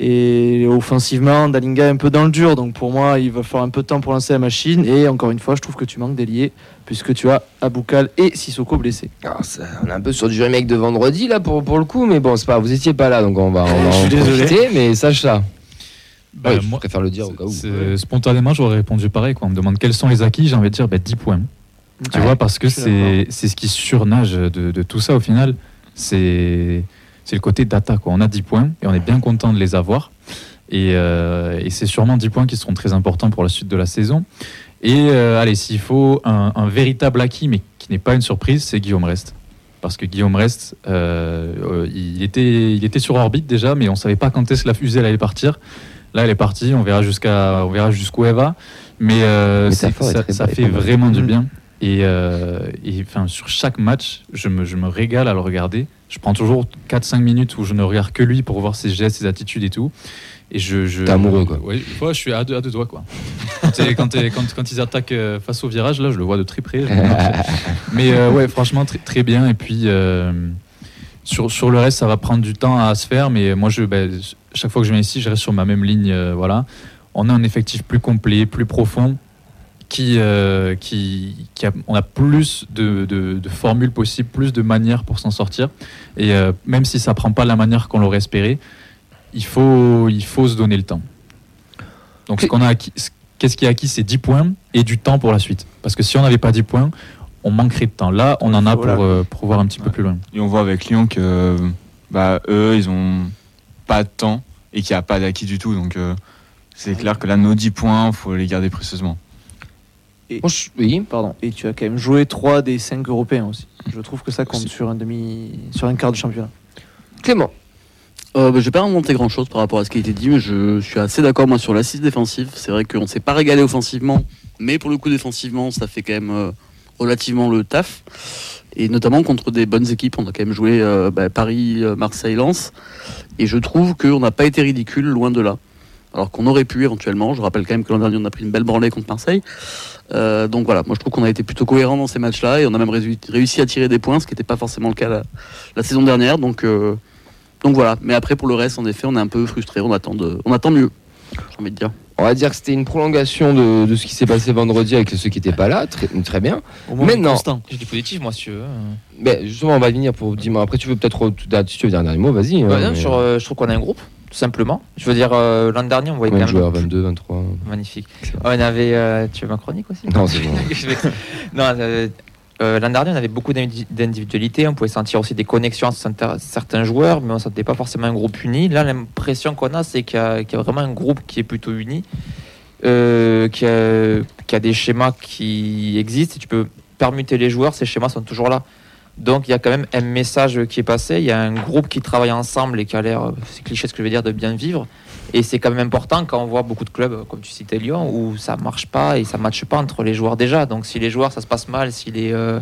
Et offensivement, Dalinga est un peu dans le dur, donc pour moi il va falloir un peu de temps pour lancer la machine. Et encore une fois, je trouve que tu manques d'ailier puisque tu as Aboukal et Sissoko blessés. Alors, ça- on est un peu sur du remake de vendredi là pour, pour le coup, mais bon, c'est pas. Vous étiez pas là, donc on va, on va Je suis en désolé. profiter, mais sache ça. Bah, Ouais, je moi, préfère le dire au cas où. spontanément, j'aurais répondu pareil. Quoi. On me demande quels sont les acquis, j'ai envie de dire bah, 10 points. Tu Ouais, vois, parce que c'est c'est ce qui surnage de, de tout ça au final. C'est c'est le côté data. Quoi. On a 10 points et on est bien content de les avoir. Et, euh, et c'est sûrement 10 points qui seront très importants pour la suite de la saison. Et euh, allez, s'il faut un, un véritable acquis, mais qui n'est pas une surprise, c'est Guillaume Rest. Parce que Guillaume Rest, euh, il, était, il était sur orbite déjà, mais on ne savait pas quand est-ce que la fusée elle allait partir. Là, elle est partie, on verra jusqu'à, on verra jusqu'où elle va. Mais euh, ça, fait vraiment du Mhm. bien. Et, euh, et, enfin, sur chaque match, je me, je me régale à le regarder. Je prends toujours 4-5 minutes où je ne regarde que lui pour voir ses gestes, ses attitudes et tout. Et je, je, T'es amoureux, quoi. Oui, je suis à deux, à deux doigts, quoi. quand, quand, quand, quand ils attaquent euh, face au virage, là, je le vois de très près. Mais euh, ouais, franchement, très, très bien. Et puis, euh, sur, sur le reste, ça va prendre du temps à se faire. Mais moi, je, ben, chaque fois que je viens ici, je reste sur ma même ligne. voilà. On a un effectif plus complet, plus profond. Qui, euh, qui, qui a, on a plus de, de- de formules possibles, plus de manières pour s'en sortir. Et euh, même si ça prend pas la manière qu'on l'aurait espéré, il faut, il faut se donner le temps. Donc, ce qu'on a acquis, qu'est-ce qui est acquis, c'est 10 points et du temps pour la suite. Parce que si on n'avait pas 10 points, on manquerait de temps. Là, on en a pour, euh, pour voir un petit peu plus loin. Et on voit avec Lyon que bah, eux, ils ont pas de temps et qu'il n'y a pas d'acquis du tout. Donc euh, c'est clair que là, nos 10 points, faut les garder précieusement. Bon, je- oui. Pardon. Et tu as quand même joué 3 des 5 européens aussi. Je trouve que ça compte Aussi. sur un demi, sur un quart de championnat. Clément. Euh, bah, je vais pas remonter grand chose par rapport à ce qui a été dit, mais je suis assez d'accord moi sur l'assise défensive. C'est vrai qu'on s'est pas régalé offensivement, mais pour le coup défensivement, ça fait quand même euh, relativement le taf. Et notamment contre des bonnes équipes, on a quand même joué euh, bah, Paris, euh, Marseille, Lens. Et je trouve qu'on n'a pas été ridicule, loin de là. Alors qu'on aurait pu éventuellement. Je rappelle quand même que l'an dernier, on a pris une belle branlée contre Marseille. Euh, donc voilà, moi je trouve qu'on a été plutôt cohérent dans ces matchs-là et on a même réussi, à tirer des points, ce qui n'était pas forcément le cas la, la saison dernière. Donc, euh, donc voilà. Mais après, pour le reste, en effet, on est un peu frustré. On attend, de, on attend mieux, j'ai envie de dire. On va dire que c'était une prolongation de, de ce qui s'est passé vendredi avec ceux qui n'étaient pas là. Très, très bien. Au moins, Maintenant-. J'ai du positif, moi, si tu veux. Mais justement, on va venir pour dimanche. Après, tu veux peut-être. Si tu veux dire un dernier mot, vas-y. Ouais, hein, mais- euh, je trouve qu'on a un groupe, tout simplement. Je veux dire, euh, l'an dernier, on voyait quand même. joueurs 22, 23. Magnifique. on avait. euh, tu veux ma chronique aussi? Non, c'est bon. non, euh, euh, l'an dernier, on avait beaucoup d'indi- d'individualité. On pouvait sentir aussi des connexions entre certains- certains joueurs, mais on ne sentait pas forcément un groupe uni. Là, l'impression qu'on a, c'est qu'il y, a qu'il y a vraiment un groupe qui est plutôt uni, euh, qui, a, qui a des schémas qui existent. Et tu peux permuter les joueurs, ces schémas sont toujours là. Donc il y a quand même un message qui est passé, il y a un groupe qui travaille ensemble et qui a l'air, c'est cliché ce que je veux dire, de bien vivre. Et c'est quand même important quand on voit beaucoup de clubs, comme tu citais Lyon, où ça marche pas et ça matche pas entre les joueurs déjà. Donc si les joueurs ça se passe mal, si, les, euh,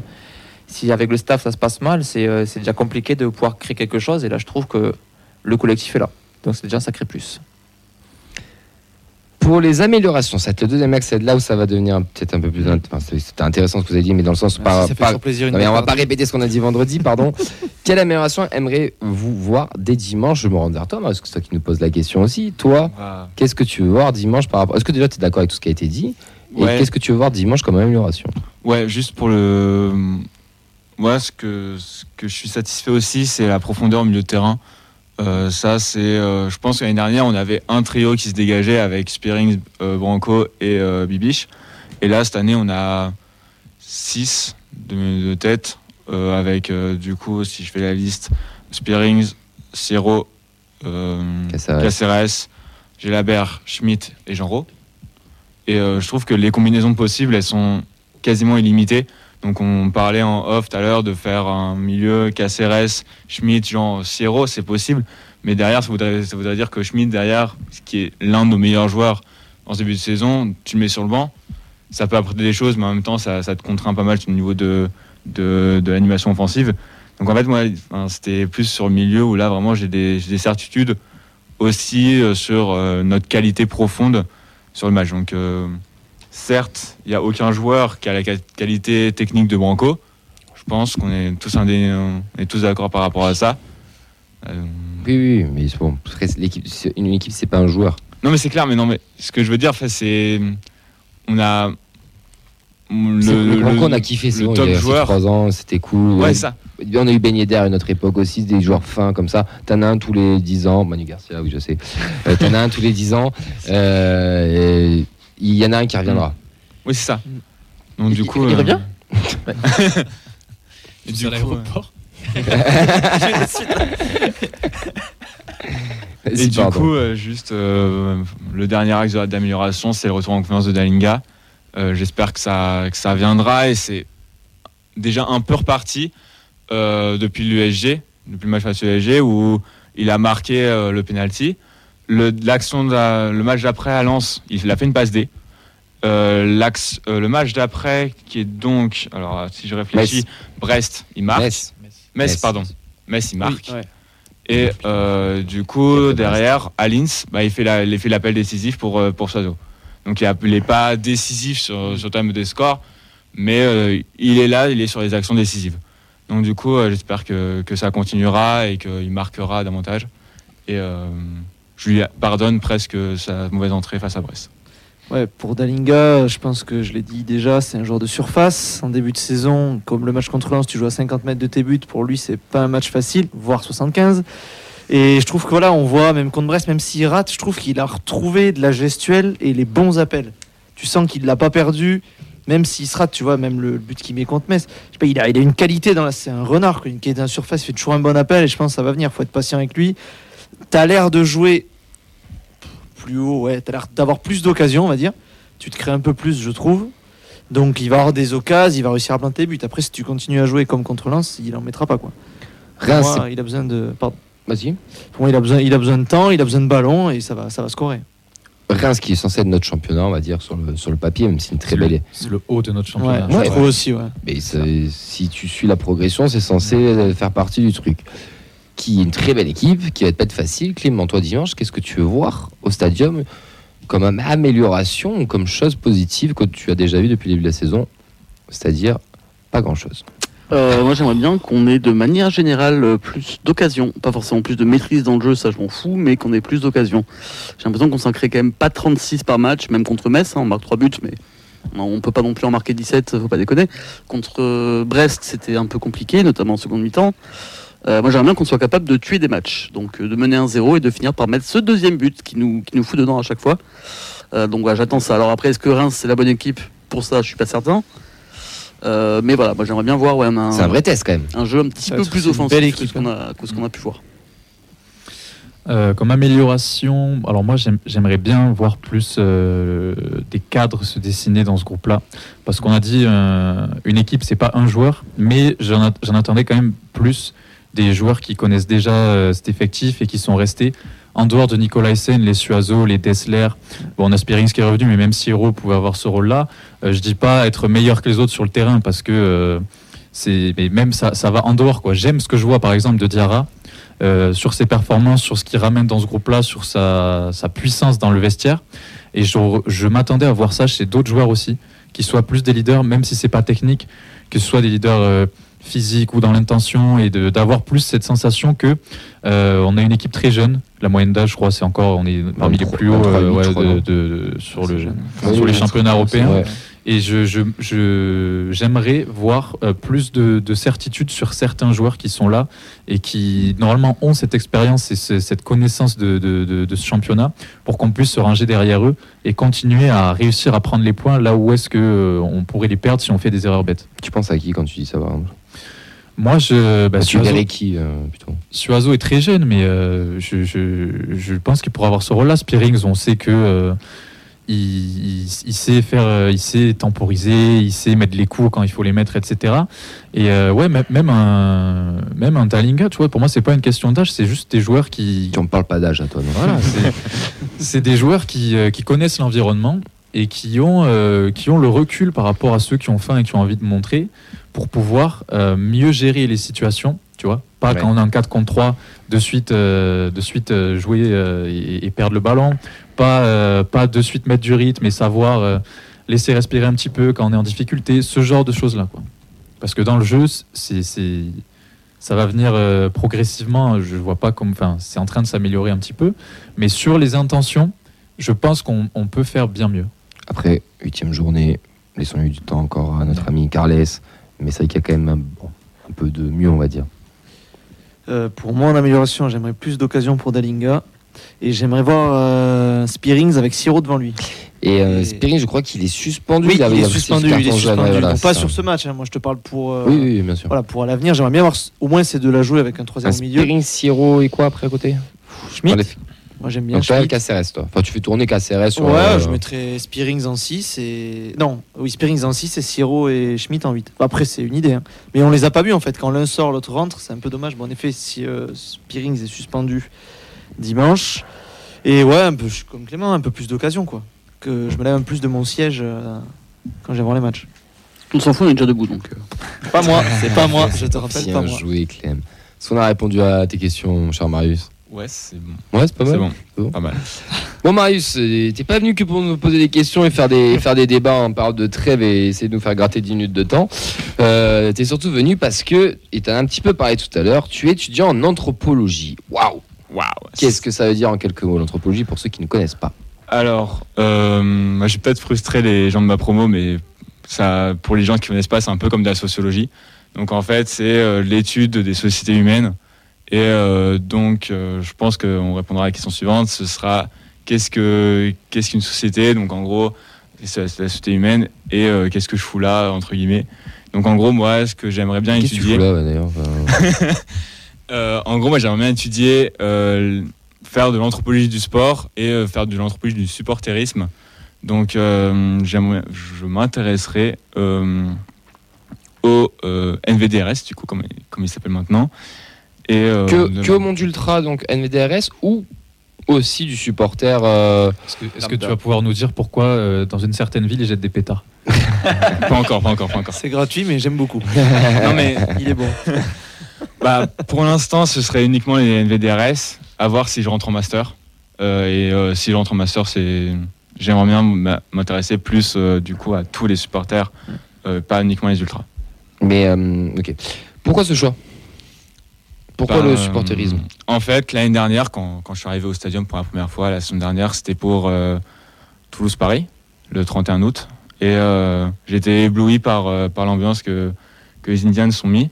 si avec le staff ça se passe mal, c'est euh, c'est déjà compliqué de pouvoir créer quelque chose. Et là je trouve que le collectif est là. Donc c'est déjà un sacré plus. Pour les améliorations, ça être le deuxième axe, c'est là où ça va devenir peut-être un peu plus. Enfin, c'est- c'était intéressant ce que vous avez dit, mais dans le sens. Ça fait pas- toujours plaisir. Non, mais on va pas répéter ce qu'on a dit vendredi, pardon. Quelle amélioration aimerez-vous voir dès dimanche? Je me rends vers toi, parce que c'est toi qui nous pose la question aussi. Toi, Bah, qu'est-ce que tu veux voir dimanche par rapport. Est-ce que déjà tu es d'accord avec tout ce qui a été dit? Et ouais. qu'est-ce que tu veux voir dimanche comme amélioration? Ouais, juste pour le. Moi, ce que, ce que je suis satisfait aussi, c'est la profondeur au milieu de terrain. Euh, ça, c'est. euh, je pense que l'année dernière, on avait un trio qui se dégageait avec Spearings, euh, Branco et Bibiche. Et là, cette année, on a 6 de, de tête. avec, du coup, si je fais la liste, Spearings, Siro, Caceres. Gelabert, Schmidt et Jean Et je trouve que les combinaisons possibles, elles sont quasiment illimitées. Donc on parlait en off tout à l'heure de faire un milieu Caceres, Schmidt, Jean, Siro, c'est possible. Mais derrière, ça voudrait, dire que Schmidt, derrière, qui est l'un de nos meilleurs joueurs en ce début de saison, tu le mets sur le banc. Ça peut apporter des choses, mais en même temps, ça, te contraint pas mal le niveau de, l'animation offensive. Donc en fait, moi, c'était plus sur le milieu où là, vraiment, j'ai des, j'ai des certitudes aussi euh, sur euh, notre qualité profonde sur le match. Donc, euh, certes, il n'y a aucun joueur qui a la qualité technique de Branco. Je pense qu'on est tous, indé- on est tous d'accord par rapport à ça. Euh, Oui, oui, mais c'est bon. l'équipe- Une équipe, c'est pas un joueur. non, mais c'est clair, mais non, mais ce que je veux dire, c'est. On a. Le, Branco, on a kiffé, c'est bon, top il y a joueur. 3 ans, c'était cool. Ouais, ça. On a eu Beignet d'air à notre époque aussi, des joueurs fins comme ça. T'en as un tous les 10 ans. Manu Garcia, oui, je sais. Euh, T'en as un tous les 10 ans. Euh, et Il y en a un qui reviendra. Oui, c'est ça. Donc, Il- du coup. il euh, revient et Sur du coup, euh, l'aéroport. Et Vas-y, du pardon. coup, euh, juste euh, le dernier axe de- d'amélioration, c'est le retour en confiance de Dalinga. Euh, J'espère que ça, que ça viendra et c'est déjà un peu reparti euh, depuis l'USG, depuis le match face à l'USG où il a marqué euh, le penalty. Le, l'action le match d'après à Lens, il a fait une passe D. Euh, l'axe- euh, le match d'après, qui est donc, alors si je réfléchis, Brest, il marque. Metz. Metz, Metz. pardon. Metz, il marque. Oui, ouais. Et euh, du coup, derrière, à Linz, bah, il fait la- il fait l'appel décisif pour, euh, pour Soiseau. Donc il n'est pas décisif sur, sur le terme des scores, mais euh, il est là, il est sur les actions décisives. Donc du coup, euh, j'espère que, que ça continuera et qu'il marquera davantage. Et euh, je lui pardonne presque sa mauvaise entrée face à Brest. Ouais, pour Dalinga, je pense que je l'ai dit déjà, c'est un joueur de surface. En début de saison, comme le match contre Lens, tu joues à 50 mètres de tes buts. Pour lui, c'est pas un match facile, voire 75. Et je trouve que voilà, on voit, même contre Brest, même s'il rate, je trouve qu'il a retrouvé de la gestuelle et les bons appels. Tu sens qu'il l'a pas perdu, même s'il se rate, tu vois, même le, but qu'il met contre Metz. Pas, il a, a une qualité dans la. C'est un renard, une qualité en surface, il fait toujours un bon appel et je pense que ça va venir. faut être patient avec lui. T'as l'air de jouer plus haut, ouais, t'as l'air d'avoir plus d'occasions, on va dire. Tu te crées un peu plus, je trouve. Donc il va avoir des occasions, il va réussir à planter des buts. Après, si tu continues à jouer comme contre Lens, il en mettra pas quoi. Reims, Moi, il a besoin de. Pardon. Vas-y. Pour moi, il a besoin, il a besoin de temps, il a besoin de ballon et ça va, ça va scorer. Reims qui est censé être notre championnat, on va dire, sur le, sur le papier, même si c'est une très belle. C'est le haut de notre Ouais, championnat. je Ouais. trouve aussi, ouais. Mais si tu suis la progression, c'est censé faire partie du truc. Qui est une très belle équipe, qui va pas être facile. Clément, toi dimanche, qu'est-ce que tu veux voir au stadium comme am- amélioration ou comme chose positive que tu as déjà vu depuis le début de la saison C'est-à-dire pas grand-chose? Euh, moi j'aimerais bien qu'on ait de manière générale euh, plus d'occasions, pas forcément plus de maîtrise dans le jeu, ça je m'en fous, mais qu'on ait plus d'occasions. J'ai l'impression qu'on s'en crée quand même pas 36 par match, même contre Metz, hein, on marque 3 buts, mais on peut pas non plus en marquer 17, faut pas déconner. Contre euh, Brest c'était un peu compliqué, notamment en seconde mi-temps. Euh, moi j'aimerais bien qu'on soit capable de tuer des matchs, donc euh, de mener un 0 et de finir par mettre ce deuxième but qui nous, qui nous fout dedans à chaque fois. Euh, donc voilà, j'attends ça. Alors après, est-ce que Reims c'est la bonne équipe Pour ça, je suis pas certain. Euh, mais voilà, moi j'aimerais bien voir ouais, un, C'est un vrai test quand même. un jeu un petit Ça va peu être- plus une offensif belle que équipe, ce qu'on a, que ce qu'on a pu voir. Euh, comme amélioration, alors moi j'aime- j'aimerais bien voir plus euh, des cadres se dessiner dans ce groupe-là, parce qu'on a dit euh, une équipe c'est pas un joueur, mais j'en at- j'en attendais quand même plus des joueurs qui connaissent déjà euh, cet effectif et qui sont restés en dehors de Nicolas Essen, les Suazo, les Dessler. Bon, on a qui est revenu, mais même si Hero pouvait avoir ce rôle-là, euh, je dis pas être meilleur que les autres sur le terrain, parce que euh, c'est mais même ça, va en dehors quoi. J'aime ce que je vois par exemple de Diarra. Euh, sur ses performances, sur ce qu'il ramène dans ce groupe-là, sur sa, sa puissance dans le vestiaire. Et je, je m'attendais à voir ça chez d'autres joueurs aussi, qui soient plus des leaders, même si c'est pas technique, que ce soit des leaders physiques ou dans l'intention, et d'avoir plus cette sensation que euh, on a une équipe très jeune. La moyenne d'âge, je crois, c'est encore, on est parmi les 23, plus hauts 23, euh, ouais, de- non de- de- sur, le, sur les championnats européens. Ouais. Et je, je, je- j'aimerais voir euh, plus de, de certitude sur certains joueurs qui sont là et qui normalement ont cette expérience et ce- cette connaissance de, de- de- de ce championnat pour qu'on puisse se ranger derrière eux et continuer à réussir à prendre les points là où est-ce que on pourrait les perdre si on fait des erreurs bêtes. Tu penses à qui quand tu dis ça par exemple? Moi, je, bah, Tu Suazo, qui euh, plutôt Suazo est très jeune, mais euh, je, je, je pense qu'il pourra avoir ce rôle-là. Spearings, on sait que euh, il, il- il sait faire, il sait temporiser, il sait mettre les coups quand il faut les mettre, etc. Et euh, ouais, même, un, même un Talinga, tu vois, pour moi, c'est pas une question d'âge, c'est juste des joueurs qui, Tu en parles pas d'âge à toi, non voilà, c'est- des joueurs qui, qui connaissent l'environnement et qui ont, euh, qui ont le recul par rapport à ceux qui ont faim et qui ont envie de montrer pour pouvoir euh, mieux gérer les situations, tu vois. Pas Ouais. quand on est en 4 contre 3, de suite, euh, de suite euh, jouer et, et perdre le ballon. Pas, pas de suite mettre du rythme et savoir laisser respirer un petit peu quand on est en difficulté, ce genre de choses-là. quoi. Parce que dans le jeu, c'est, ça va venir euh, progressivement. Je vois pas comme, enfin, c'est en train de s'améliorer un petit peu, mais sur les intentions, je pense qu'on on peut faire bien mieux. Après, huitième journée, laissons-lui du temps encore à notre ami Carles. Mais c'est vrai qu'il y a quand même un, peu de mieux, on va dire. Euh, pour moi, en amélioration, j'aimerais plus d'occasions pour Dalinga. Et j'aimerais voir euh, Spearings avec Siro devant lui. Et euh, Et- Spearing, je crois qu'il est suspendu. Oui, il, avait est suspendu. Il est suspendu. ouais, voilà, pas sur ce match. hein, Moi, je te parle pour, euh, Oui, oui, bien sûr. voilà, pour l'avenir. J'aimerais bien voir au moins c'est de la jouer avec un troisième Un milieu. Spearing, Siro et quoi après à côté? Schmidt? Les- Moi, j'aime bien Donc, toi. Caceres, toi. Enfin, tu fais tourner Caceres sur. Ouais, euh, je mettrais Spearings en 6 et. Non, oui, Spearings en 6 et Siro et Schmidt en 8. Après, c'est une idée. hein. Mais on les a pas vus en fait. Quand l'un sort, l'autre rentre, c'est un peu dommage. Bon, en effet, si euh, Spearings est suspendu dimanche. Et ouais, un peu je suis comme Clément, un peu plus d'occasion quoi. Que je me lève un peu plus de mon siège euh, quand j'ai voir les matchs. On s'en fout, on est déjà debout donc. euh. Pas moi, c'est pas moi, je te rappelle pas Bien moi. joué, Clem. Est-ce qu'on a répondu à tes questions, cher Marius? Ouais, c'est bon. Ouais, c'est pas mal. C'est bon. Bon. Pas mal. Bon Marius, euh, t'es pas venu que pour nous poser des questions et faire des, faire des débats en parle de trêve et essayer de nous faire gratter 10 minutes de temps. Euh, t'es surtout venu parce que, et t'en as un petit peu parlé tout à l'heure, tu es étudiant en anthropologie. Waouh Waouh. Qu'est-ce que ça veut dire en quelques mots l'anthropologie pour ceux qui ne connaissent pas? Alors, euh, moi, j'ai peut-être frustré les gens de ma promo, mais ça, pour les gens qui ne connaissent pas, c'est un peu comme de la sociologie. Donc, en fait, c'est euh, l'étude des sociétés humaines. Et euh, donc, euh, je pense qu'on répondra à la question suivante. Ce sera qu'est-ce que qu'est-ce qu'une société? Donc, en gros, c'est la société humaine. Et euh, qu'est-ce que je fous là, entre guillemets? Donc, en gros, moi, ce que j'aimerais bien Qu'est-ce que tu étudier. fous d'ailleurs Enfin, en gros, moi, j'aimerais bien étudier, faire de l'anthropologie du sport et faire de l'anthropologie du supporterisme. Donc, je m'intéresserai au NVDRS, du coup, comme, comme il s'appelle maintenant. Et, euh, Que, que au monde ultra, donc NVDRS, ou aussi du supporter. euh, Est-ce que, tu vas pouvoir nous dire pourquoi euh, dans une certaine ville ils jettent des pétards Pas encore, pas encore, pas encore. C'est gratuit, mais j'aime beaucoup. Non mais Il est bon. bah, pour l'instant, ce serait uniquement les NVDRS. À voir si je rentre en master. Euh, et euh, si je rentre en master, c'est j'aimerais bien m'intéresser plus euh, du coup à tous les supporters, euh, pas uniquement les ultras. Mais, euh, ok. Pourquoi ce choix? Pourquoi le supporterisme En fait, l'année dernière, quand, quand je suis arrivé au stadium pour la première fois, la semaine dernière, c'était pour euh, Toulouse-Paris, le 31 août. Et euh, j'étais ébloui par, euh, par l'ambiance que, que les Indians ont mis.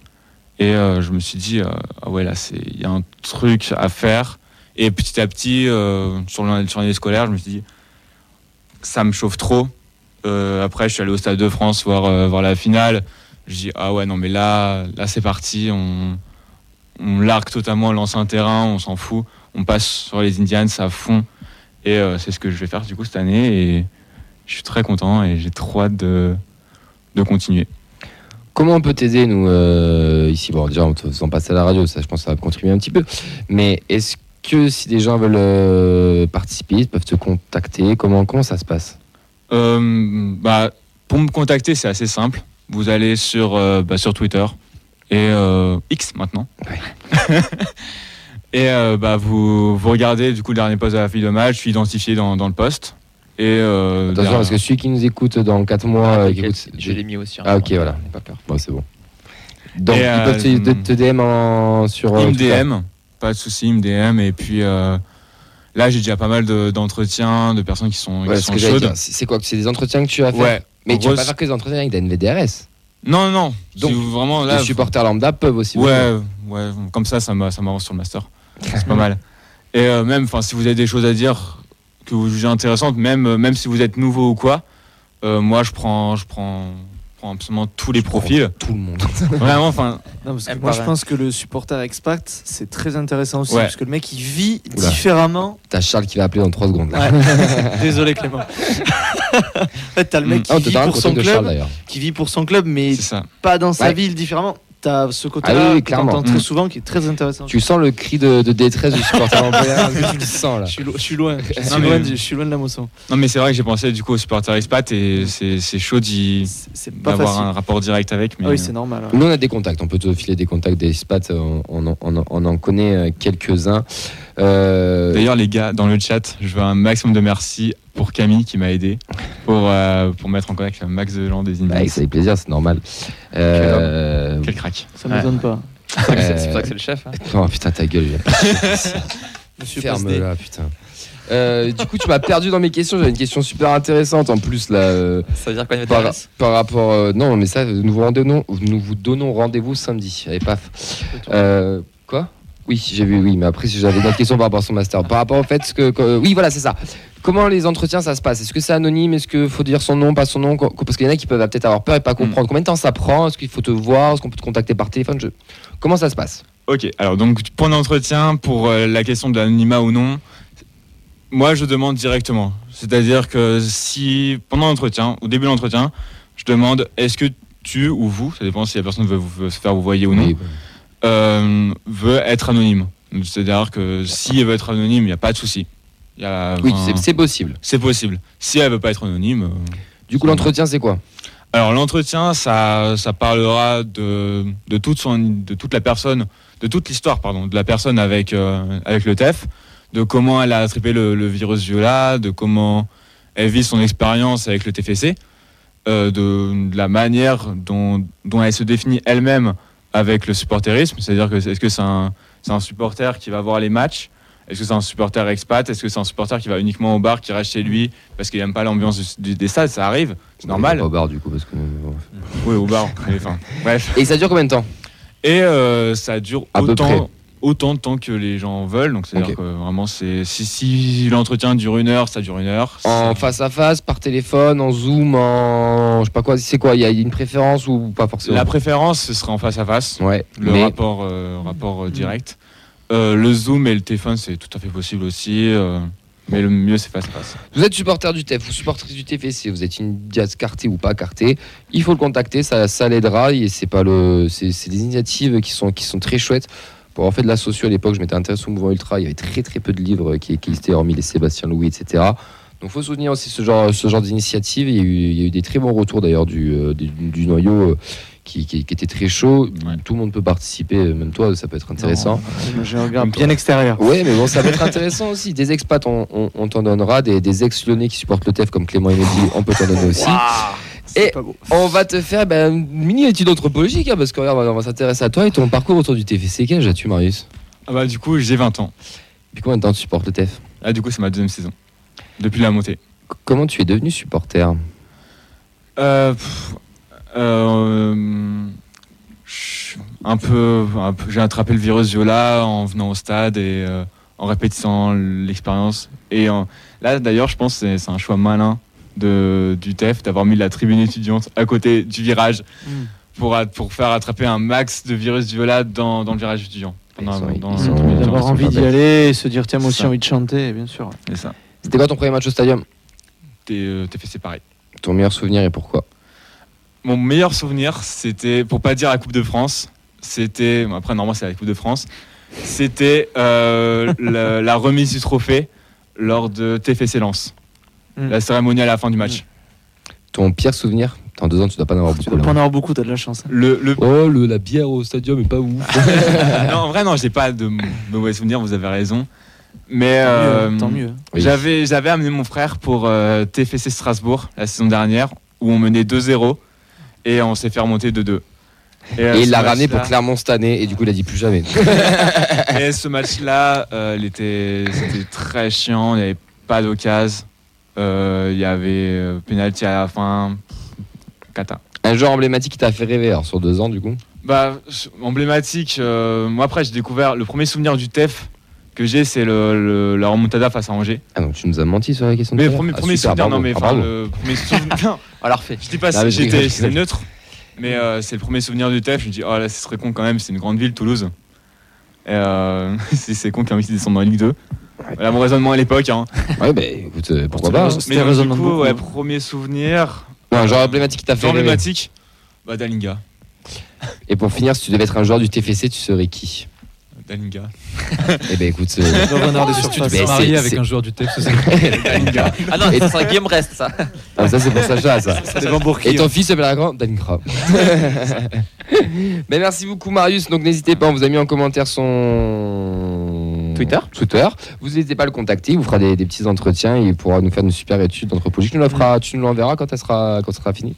Et euh, je me suis dit, ah ouais, là, il y a un truc à faire. Et petit à petit, sur l'année scolaire, je me suis dit, ça me chauffe trop. Après, je suis allé au Stade de France voir, voir la finale. Je dis, ah ouais, non, mais là, là c'est parti. On, on largue totalement l'ancien terrain, on s'en fout. On passe sur les Indians à fond. Et euh, c'est ce que je vais faire du coup cette année. Et je suis très content et j'ai trop hâte de, de continuer. Comment on peut t'aider, nous, euh, ici? Bon, déjà, en te faisant passer à la radio, ça, je pense que ça va contribuer un petit peu. Mais est-ce que si des gens veulent euh, participer, ils peuvent te contacter? Comment, comment ça se passe? Bah, pour me contacter, c'est assez simple. Vous allez sur, bah, sur Twitter et euh, X maintenant. et euh, bah, vous, vous regardez du coup le dernier post de la fille de match, je suis identifié dans, dans le post. Et euh, Attention, derrière- parce que celui qui nous écoute dans 4 mois. euh, qui écoute- Je l'ai mis aussi. hein. Ah, ok, voilà. N'aie pas peur. Bon, c'est bon. Donc, Et, ils euh, peuvent te, te- te DM en, sur. Il me Twitter. DM, pas de souci, il me DM. Et puis euh, là, j'ai déjà pas mal de- d'entretiens, de, personnes qui sont, Ouais, qui sont chaudes. c'est quoi? C'est des entretiens que tu vas faire? Ouais. Mais tu vas gros, pas faire que des entretiens avec des NVDRS. Non, non, non. Donc, C'est vraiment là. les supporters lambda peuvent aussi. Ouais, ouais, comme ça, ça m'a- ça m'avance sur le master. C'est pas mal. Et euh, même, enfin, si vous avez des choses à dire que vous jugez intéressantes, même, euh, même si vous êtes nouveau ou quoi, euh, moi, je prends, je prends, absolument tous les profils. Tout le monde. Vraiment, enfin, Aime moi, je pense que le supporter expat, c'est très intéressant aussi. Ouais. Parce que le mec, il vit Oula. différemment. T'as Charles qui va appeler dans 3 secondes. Là. Ouais. Désolé, Clément. en fait, t'as le mec qui, Ah, on te vit pour son Charles club, qui vit pour son club, mais pas dans sa Ouais. ville différemment. T'as ce côté-là Ah oui, oui, t'entends très Mm. souvent qui est très intéressant. Tu sens le cri de, de détresse du supporter lambda. tu le sens là. Je suis, lo- je suis loin. Je suis, Non, loin, de- je suis loin de la moisson. Non, mais c'est vrai que j'ai pensé du coup au supporter expat et c'est chaud d'y- facile. un rapport direct avec. Mais Ah oui, c'est normal. ouais. Nous, on a des contacts. On peut te filer des contacts des spats. On, on en- on en- on en connaît euh, quelques-uns. Euh, D'ailleurs, les gars, dans le chat, je veux un maximum de merci pour Camille qui m'a aidé pour, euh, pour mettre en contact max de des bah, Indians. ça fait plaisir, c'est normal. Euh, Quel crack. Ça m'étonne pas. C'est pour ça que c'est- Euh, c'est pour ça que c'est le chef. hein. Oh putain, ta gueule. Monsieur Pasté. Ferme-la, putain. Euh, du coup, tu m'as perdu dans mes questions. J'avais une question super intéressante en plus là. euh, Ça veut dire quoi, par, par rapport. euh, non, mais ça, nous vous, rendons- nous vous donnons rendez-vous samedi. Allez, paf. Euh, quoi? Oui, j'ai vu, oui, mais après, si j'avais d'autres questions par rapport à son master. Par rapport au fait que. que- oui, voilà, c'est ça. Comment les entretiens ça se passe? Est-ce que c'est anonyme? Est-ce qu'il faut dire son nom, pas son nom? Parce qu'il y en a qui peuvent peut-être avoir peur et pas comprendre. Combien de temps ça prend? Est-ce qu'il faut te voir? Est-ce qu'on peut te contacter par téléphone? Je- Comment ça se passe? Ok, alors donc pour l'entretien, pour euh, la question de l'anonymat ou non, moi je demande directement. C'est-à-dire que si pendant l'entretien, au début de l'entretien, je demande est-ce que tu ou vous, ça dépend si la personne veut, vous- veut se faire vous voyez ou non, Oui, veut être anonyme. C'est-à-dire que si elle veut être anonyme, il n'y a pas de souci. Il y a- Oui, c'est- possible. c'est possible. Si elle veut pas être anonyme. euh, Du coup, l'entretien, c'est quoi? Alors l'entretien, ça, ça parlera de, de, toute son, de toute la personne, de toute l'histoire pardon, de la personne avec, euh, avec le TEF, de comment elle a attrapé le, le virus Viola, de comment elle vit son expérience avec le TFC, euh, de, de la manière dont, dont elle se définit elle-même avec le supporterisme, c'est-à-dire que est-ce que c'est un, c'est un supporter qui va voir les matchs? Est-ce que c'est un supporter expat? Est-ce que c'est un supporter qui va uniquement au bar, qui reste chez lui parce qu'il n'aime pas l'ambiance du- des stades? Ça arrive, c'est normal. Pas au bar, du coup, parce que. Oui, au bar. mais enfin, bref. Et ça dure combien de temps? Et euh, ça dure À peu près. Autant, de temps que les gens veulent. Donc, c'est-à-dire que vraiment, c'est si, si l'entretien dure une heure, ça dure une heure. En face à face, par téléphone, en zoom, en. Je sais pas quoi, c'est quoi Il y a une préférence ou pas forcément? La préférence, ce serait en face à face. Ouais, Le mais rapport, euh, rapport euh, direct. Euh, le Zoom et le téléphone, c'est tout à fait possible aussi. euh, mais le mieux, c'est face à face. vous êtes supporter du TEF, vous supporter du TFC, vous êtes une diaz cartée ou pas cartée, il faut le contacter, ça, ça l'aidera et c'est pas le, c'est c'est des initiatives qui sont, qui sont très chouettes Pour avoir fait de la socio à l'époque, je m'étais intéressé au mouvement ultra. Il y avait très très peu de livres qui, qui existaient, hormis les Sébastien Louis, etc. Donc faut soutenir aussi ce genre, ce genre d'initiative. Il, y a eu- il y a eu des très bons retours d'ailleurs du, euh, du, du noyau euh, qui, qui, qui était très chaud. Ouais. Tout le monde peut participer, euh, même toi, ça peut être intéressant. Non, J'ai un regard bien extérieur. Ouais, mais bon, ça va être intéressant aussi. Des expats, on, on- on t'en donnera. Des, des ex-lyonnais qui supportent le TEF comme Clément et Mehdi, on peut t'en donner aussi. Et- pas. On va te faire ben, une mini étude anthropologique, hein, parce que regarde, on va- on va s'intéresser à toi et ton parcours autour du TFC. Quel âge as-tu, Marius? Ah bah, du coup, j'ai 20 ans. Depuis combien de temps tu supportes le TEF Ah, du coup, c'est ma deuxième saison. Depuis la montée. C- Comment tu es devenu supporter? Euh, pff, euh, un peu, un peu- j'ai attrapé le virus Viola en venant au stade et euh, en répétissant l'expérience. Et en- là, d'ailleurs, je pense que c'est c'est un choix malin de, du TEF d'avoir mis la tribune étudiante à côté du virage Mm. pour, pour faire attraper un max de virus Viola dans, dans le virage étudiant. D'avoir envie d'y aller et se dire tiens moi aussi envie de chanter, bien sûr. C'était quoi ton premier match au stadium T'es euh, t'es fait séparer. Ton meilleur souvenir et pourquoi Mon meilleur souvenir, c'était, pour pas dire la Coupe de France, c'était, bon, après normalement c'est la Coupe de France, c'était euh, la, la remise du trophée lors de TFC Lens. Mm. La cérémonie à la fin du match. Ton pire souvenir Dans deux ans, tu dois pas en avoir Tu beaucoup. dois là. pas en avoir beaucoup, t'as de la chance. hein. Le, le- Oh, le- la bière au stadium est pas ouf. non, en vrai, non, j'ai pas de mauvais souvenirs, vous avez raison. Mais Tant mieux, euh, Tant mieux. Oui. j'avais, j'avais amené mon frère pour euh, TFC Strasbourg la saison dernière, où on menait 2-0 et on s'est fait remonter 2-2. euh, Et il l'a ramené pour Clermont cette année et du coup, il a dit plus jamais. Et ce match-là, euh, il était, c'était très chiant. Il n'y avait pas d'occasion. Euh, il y avait euh, penalty à la fin. Cata. Un joueur emblématique qui t'a fait rêver alors, sur deux ans, du coup Bah, emblématique. euh, moi, après, j'ai découvert le premier souvenir du TEF que j'ai, c'est le, le- la remontada face à Angers. Ah, donc tu nous as menti sur la question de Mais à premier. Ah, premier super, souvenir, non, mais Ah, enfin, le premier souvenir. Refait. je dis pas mais je j'étais neutre, mais euh, c'est le premier souvenir du TEF. Je me dis, oh là, ce serait con quand même, c'est une grande ville, Toulouse. Et euh, c'est c'est con qu'un mec descende dans la Ligue 2. Voilà mon raisonnement à l'époque. Hein. Ouais, bah écoute, euh, pourquoi Pour pas hein. C'était Mais donc, du raisonnement coup, beaucoup, ouais, hein. premier souvenir. Ouais, Un joueur emblématique qui t'a fait Genre rêver. emblématique Bah Dalinga. Et pour finir, si tu devais être un joueur du TFC, tu serais qui? Dalinga. Eh ben écoute, euh, Le renard. Mais c'est- avec c'est- un joueur du Dalinga. Ah non, ça sera Guillaume Reste, ça. ah, ça c'est pour Sacha ça. Ça dépend pour qui. Et ton hein. fils s'appellera quand Dalingra. Mais merci beaucoup Marius. Donc n'hésitez pas, on vous a mis en commentaire son Twitter. Twitter. Vous n'hésitez pas à le contacter, il vous fera des, des petits entretiens et il pourra nous faire une super étude d'anthropologie. Tu nous la feras, tu nous l'enverras quand elle sera quand ce sera fini.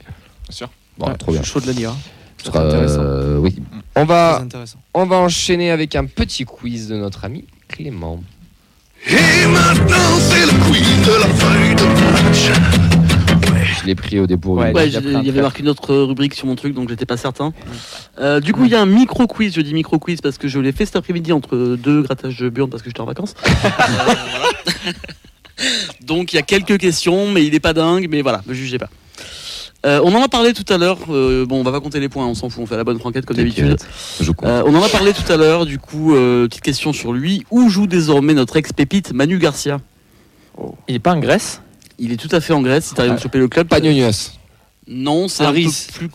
Bien sûr. Bon, Ouais, trop bien. Je suis chaud de la lire. hein. Sera, euh, oui. On Très va intéressant. on va enchaîner avec un petit quiz de notre ami Clément. Et maintenant c'est le quiz de la feuille de match. Je l'ai pris au dépourvu. Ouais, Ouais, il y avait marqué une autre rubrique sur mon truc, donc j'étais pas certain. Euh, du coup, il y a un micro quiz. Je dis micro quiz parce que je l'ai fait cet après-midi entre deux grattages de burnes parce que j'étais en vacances. Euh, donc il y a quelques questions, mais il est pas dingue. Mais voilà, me jugez pas. Euh, on en a parlé tout à l'heure. euh, bon, on va pas compter les points, on s'en fout. On fait la bonne franquette comme d'habitude. Euh, on en a parlé tout à l'heure. Du coup, euh, petite question sur lui. Où joue désormais notre ex-pépite Manu Garcia? Il est pas en Grèce? Il est tout à fait en Grèce. Si t'arrives à choper le club. Panionios. Non, c'est Aris. plus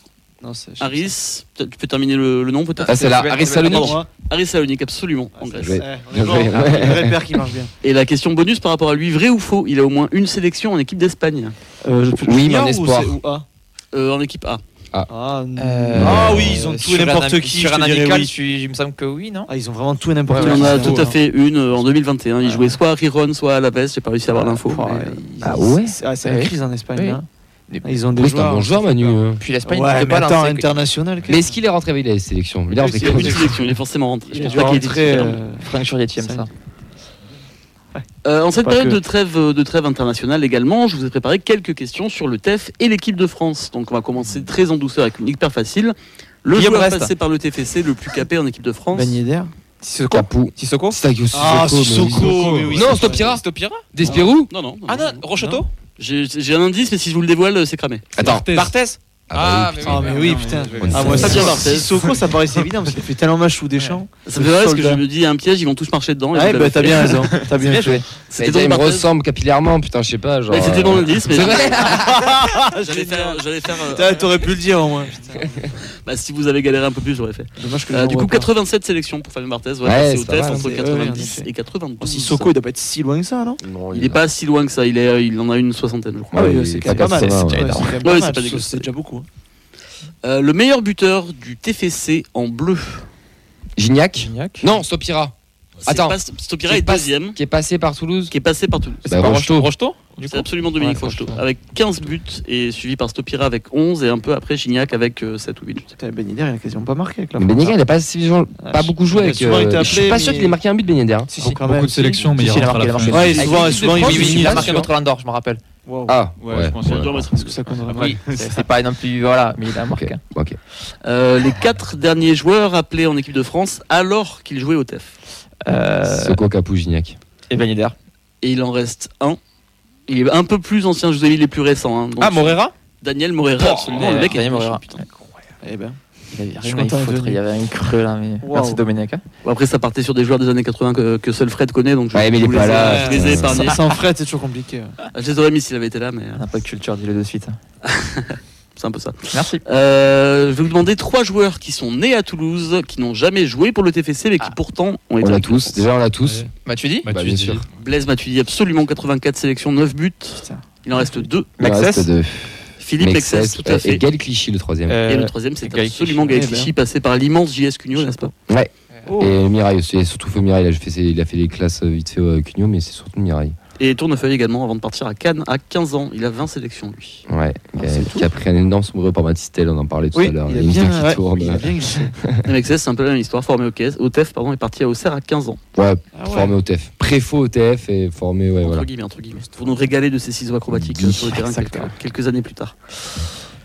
Non, Aris, tu peux terminer le, le nom peut-être Ah, c'est la Aris Sylvain- Salonique Aris Salonique, absolument, en Grèce. Ouais. On Bien est bon. joué, Ah, ouais. Le vrai père qui marche bien. Et la question bonus par rapport à lui, vrai ou faux Il a au moins une sélection en équipe d'Espagne, Euh, Oui, mais en ou espoir. ou A? Euh, en équipe A. Ah, n- Euh, ah oui, ils ont tout et n'importe qui. Sur je un amical, oui. il me semble que oui, non Ah, ils ont vraiment tout et n'importe Il qui. en a tout à fait une euh, en 2021. Il Ah. jouait soit à Riron, soit à Laves. J'ai pas réussi à avoir l'info. Ah, ouais, ils- Ah ouais C'est ah, c'est la Oui. crise en Espagne. Oui. hein. Ils ont des Oui, c'est un joueurs. bon joueur, Manu. euh. Puis l'Espagne, Ouais, pas attends, international. Mais est-ce qu'il est rentré avec la sélection? Il est rentré Il il est forcément rentré. Je Il pense pas qu'il euh, Franck Jurietti aime ça. Euh, en cette période que. de trêve, euh, de trêve internationale également, je vous ai préparé quelques questions sur le TEF et l'équipe de France. Donc on va commencer très en douceur avec une hyper facile. Le Guillaume joueur passé par le TFC le plus capé en équipe de France. Ben Yedder. Sissoko Capou. Sissoko Ah. Sissoko, mais oui. Non, Stopira. Stopira Despirou Non, non. non, Ah non, non. Rocheteau J'ai j'ai un indice, mais si je vous le dévoile, c'est cramé. Attends. Barthez Ah, bah oui, Ah, mais oui, putain. Ah, moi, Fabien si- Barthez. Sissoko, ça paraissait évident parce qu'il fait tellement match ou des champs. Ça me fait rire parce que je me dis, un piège, ils vont tous marcher dedans. et Ouais, vous bah l'avez t'as fait. bien raison. T'as bien Bien joué. C'était C'était il me Barthez. ressemble capillairement, putain, je sais pas. Genre, Ouais, C'était dans euh, l'indice, mais C'est vrai j'allais faire. j'allais faire, euh, Putain, T'aurais pu le dire au moins. bah, si vous avez galéré un peu plus, j'aurais fait. Dommage que Euh, du coup, vois pas. 87 sélections pour Fabien Barthez. Ouais, Ouais, c'est au mal, entre c'est- ouais, en 90 effet. et 92. Oh, Sissoko, il doit pas être si loin que ça, non Non, Il est pas si loin que ça. Il, est, il en a une soixantaine, je crois. Ah oui, c'est pas mal. 80, C'est ouais. ouais, c'est quand même Ouais, pas c'est mal, pas dégueu. C'est déjà beaucoup. Hein. Euh, le meilleur buteur du TFC en bleu. Gignac Gignac. Non, Stopira. C'est Attends. pas- Stopira Qui est pas- deuxième, Qui est passé par Toulouse qui est passé par Toulouse. Bah, Rocheteau. Rocheteau du C'est coup absolument Dominique Ouais, Rocheteau. Rocheteau. Avec 15 buts et suivi par Stopira avec 11 et un peu après Gignac avec euh, 7 ou 8 buts. Putain, Ben Yedder, il a quasiment pas marqué avec la Mais France. Ben Yedder, il a pas, suffisamment- Ah, pas je- beaucoup joué il a avec. souvent euh, Je suis appelé, pas sûr mais- qu'il ait marqué un but, Ben Yedder. hein. Si, si. Beaucoup même, de sélections, mais Si, il si, rentre à marqué, il la a fin. marqué. Ouais, Avec souvent- l'équipe de souvent, il France, vit- oui, il il a vit marqué là-dessus, notre Hollande d'or, je me rappelle. Wow. Ah, Ouais, ouais. je pense. Ouais. à mettre. Est-ce que ça compte vraiment Oui, c'est pas non plus. Voilà, mais il a marqué. ok. Euh, les 4 derniers joueurs appelés en équipe de France alors qu'ils jouaient au TEF. Euh, Soko Capou Gignac. Et Ben Yedder. Et il en reste un. Il est un peu plus ancien, je vous ai mis les plus récents. hein. Donc, Ah, Morera? Daniel Morera, absolument. ouais, le mec est Daniel Morera. putain. Eh ben. Il y avait rien à foutre, il y avait un creux là, mais Wow. merci Dominique. hein. Après, ça partait sur des joueurs des années 80 que, que seul Fred connaît. Donc je Ouais, mais il est pas là, Je les ai putain. épargnés. Sans Fred, c'est toujours compliqué. Ah, Je les aurais mis s'il avait été là, mais euh, On n'a pas de culture, dis-le de suite. c'est un peu ça. Merci. Euh, je vais vous demander trois joueurs qui sont nés à Toulouse, qui n'ont jamais joué pour le TFC, mais qui Ah. pourtant ont On été. avec la tous. Déjà, on l'a tous. Tu dis Bah, bien sûr. Blaise Matuidi, absolument 84 sélections, 9 buts. Putain. Il en reste deux. Il en Maxès reste deux. Philippe Mexès, tout à Et fait. Gaël Clichy, le troisième. Euh, Et le troisième, c'est absolument Clichy. Gaël Eh ben. Clichy, passé par l'immense JS Cugno, n'est-ce pas Oh. Et Mirail aussi. Et surtout, Mirail. Il a fait, il a fait les classes euh, vite fait au Cugno, mais c'est surtout Mirail. Et Tournefeuille également, avant de partir à Cannes à 15 ans. Il a 20 sélections, lui. Ouais. Ah, qui a pris un énorme sombrero par Matistel, on en parlait tout Oui, à l'heure. il a une bien, qui ouais, tourne. il a bien c'est un peu la même histoire, formé au, KS, au TEF, pardon, est parti à Auxerre à 15 ans. Ouais, Ah ouais. formé au TF. Préfaux au TF et formé, ouais, entre voilà. guillemets, entre guillemets. Pour nous régaler de ces ciseaux acrobatiques sur le terrain quelques, quelques années plus tard.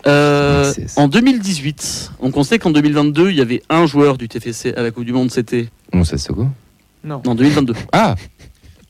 Euh, en 2018, on constate qu'en 2022, il y avait un joueur du TFC à la Coupe du Monde, c'était. Ça, c'est quoi Non. En 2022. Ah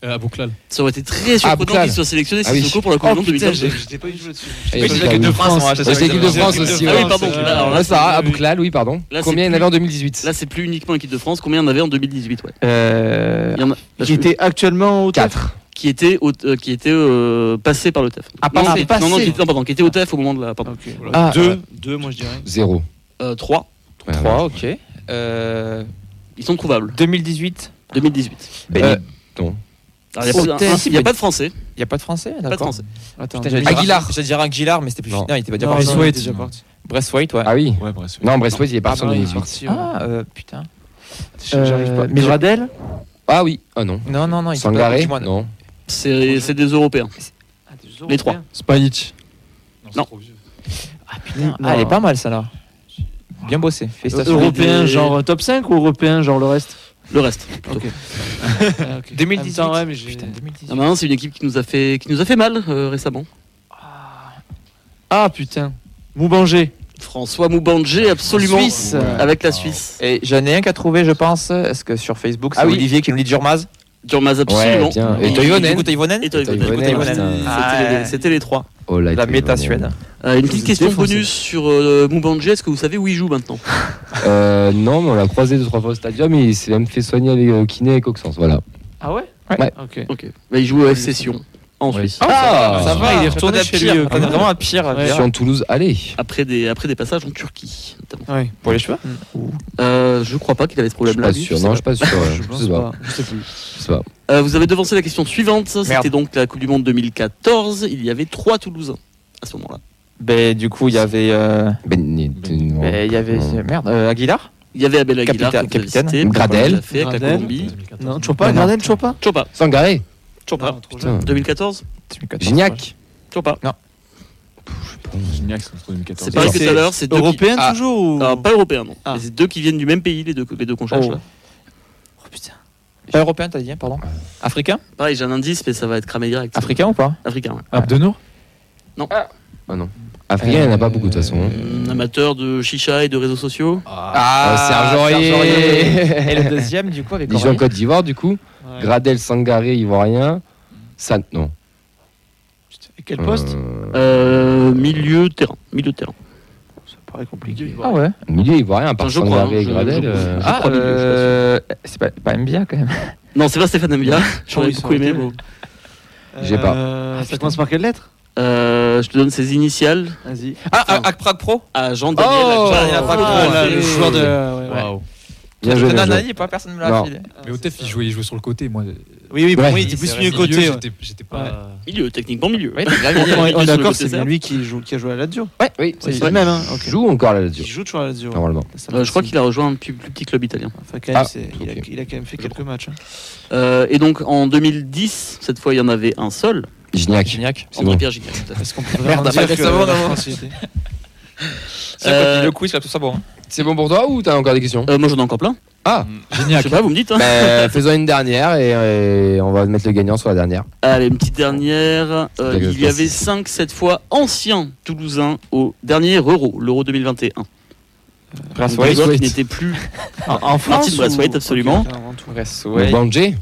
Euh, à Bouclal. Ça aurait été très surprenant qu'il soit sélectionné Ah oui. Sissoko pour la Coupe Oh du Monde putain, 2022. j'ai- j'étais pas du tout là-dessus. Oui, l'équipe de. France, Ouais, c'est l'équipe de France aussi. Ah oui, ouais. pardon. Là, alors là, Ouais, ça, à. Bouclal, oui, pardon. Combien il y en avait en 2018 Là, c'est plus uniquement l'équipe de France. Combien il y en avait en 2018 ouais. Euh, Il y en a là, Qui était actuellement au TEF 4. qui était, au- euh, qui était euh, passé par le TEF. Ah, non, passé. qui, non, non, qui était, non, pardon, qui était au TEF au moment de la. Pardon. Ok. Ah, deux, euh, deux, moi je dirais. 0. Euh, 3. 3, ok. Euh, Ils sont trouvables. 2018. 2018. Euh, non. Il n'y a, pas- y a pas de français. Il n'y a pas de français Pas de D'accord. Aguilar. J'allais dire Aguilar, mais c'était plus. Non. Non, il était pas déjà parti. non, il est Braithwaite. déjà parti. Braithwaite, ouais. Ah oui Ouais. Non, Brestwaite, il est parti Ah en non, il est 2018. parti, ouais. Ah, euh, putain. J'arrive pas. Euh, Mais Gradel Ah oui. Ah non. Non, non, non. Sangaré Non. C'est c'est des Européens. Les trois. Spajic. Non. Ah, putain. Ah, elle est pas mal, ça là. Bien bossé. Félicitations. Européen, genre top 5 ou européen, genre le reste? Le reste. Ok. Ah, ok. 2018. En même temps, ouais, mais j'ai- Putain, 2018. Ah, maintenant, c'est une équipe qui nous a fait, qui nous a fait mal euh, récemment. Ah putain. Moubanger. François Moubandje, absolument. Suisse. Avec la Suisse. Et j'en ai un qu'à trouver, je pense. Est-ce que sur Facebook, c'est Ah oui. Olivier qui nous dit Durmaz Durmaz, absolument. Ouais. Et Toivonen. Et Toivonen. C'était Ah. les- C'était les trois. Oh La méta Suède. Euh, une petite question bonus sur euh. Est-ce que vous savez où il joue maintenant? Euh, non, mais on l'a croisé deux, trois fois au stadium et il s'est même fait soigner avec euh, kiné et Coxens. Voilà. Ah ouais? Ouais. Ok. Ok. Bah, il joue au FC Sion en Oui. Suisse. Ah, Ça va, il est il est retourné chez pire. lui, euh, On est vraiment à pire. à Ouais. pire. Sur Toulouse, allez. Après des, après des passages en Turquie, notamment. Ouais. Pour les cheveux Euh, je crois pas qu'il avait ce Je suis problème-là. pas lui, sûr. je Non, sais je suis pas sûr. Je Je sais pas. Je sais plus. Je sais pas. Euh, vous avez devancé la question suivante. C'était donc la Coupe du Monde 2014. Il y avait trois Toulousains à ce moment-là. Ben, du coup, il y avait. euh, Ben, ben, il y avait. Merde, euh, Aguilar Il y avait Abel Aguilar, Capitaine- capitaine. Gradel. Gradel. Colombie. Non, toujours pas. Gradel, toujours pas Toujours pas. Sangaré. Toujours pas. Putain. 2014 Gignac. Toujours pas. Gignac, c'est entre 2014. C'est pareil que tout à l'heure. C'est deux Européen Ah. toujours ou... Pas européen, non. Ah. Mais c'est deux qui viennent du même pays, les deux, les deux qu'on cherche Oh. là. Oh putain. Pas européen, t'as dit, hein, pardon Africain Pareil, j'ai un indice, mais ça va être cramé direct. Africain ou pas Africain, ouais. Abdenour Ah non. Africain, il n'y en a pas beaucoup de toute façon. hein. Hum, amateur de chicha et de réseaux sociaux. Ah, Serge Aurier. Et le deuxième, du coup, avec Il joue en Aurier. Côte d'Ivoire, du coup. Ouais. Gradel, Sangaré, Ivoirien. San... Non. Et quel poste Euh, Euh, milieu terrain. Milieu terrain. paraît compliqué. Ah ouais. Milieu ivoirien, par Sangaré et je- Gradel. je- Ah, euh, c'est pas, pas Mbia quand même. Non, c'est pas Stéphane Mbia. J'aurais beaucoup ça aimé. J'ai pas. Euh, ça commence par quelle lettre Euh, je te donne ses initiales Vas-y. Ah, Ak Prague Pro à Jean-Daniel. Oh, ah, Prague. ah, le joueur de. ouais, ouais. Waouh. Bien joué. Nanani, pas personne ne me l'a filé. Mais au TEF, il jouait, il jouait sur le côté. Moi, Oui, oui, Ouais. moi, il était Oui, plus c'est milieu côté. j'étais- j'étais pas. Milieu, techniquement milieu. Oui, On est- d'accord, c'est bien lui qui, joue, qui a joué à la Lazio. Ouais, oui, C'est oui. le même, hein. Il joue encore là, la Il Lazio, joue toujours à la Lazio. normalement. Euh, je crois qu'il a rejoint un plus, plus petit club italien. Enfin, quand même, Ah, c'est- il, a, il quand même fait quelques matchs. hein. Euh, et donc en 2010, cette fois il y en avait un seul, Gignac. Gignac. C'est André bon. Pierre Gignac. à. Est-ce qu'on peut Merde, vraiment dire après, que C'est Euh, le quiz, là, tout ça bon. hein. C'est bon pour toi ou t'as encore des questions Euh, moi j'en ai encore plein. Ah, Je sais pas, vous me dites. Hein. bah, faisons une dernière et, et on va mettre le gagnant sur la dernière. Allez, une petite dernière. Euh, il y avait merci. 5 cette fois anciens Toulousains au dernier Euro, l'Euro 2021. Braithwaite. Braithwaite. n'étaient plus. En, en France Martin Braithwaite, ou- absolument. Ok, avant tout. Braithwaite. Bandé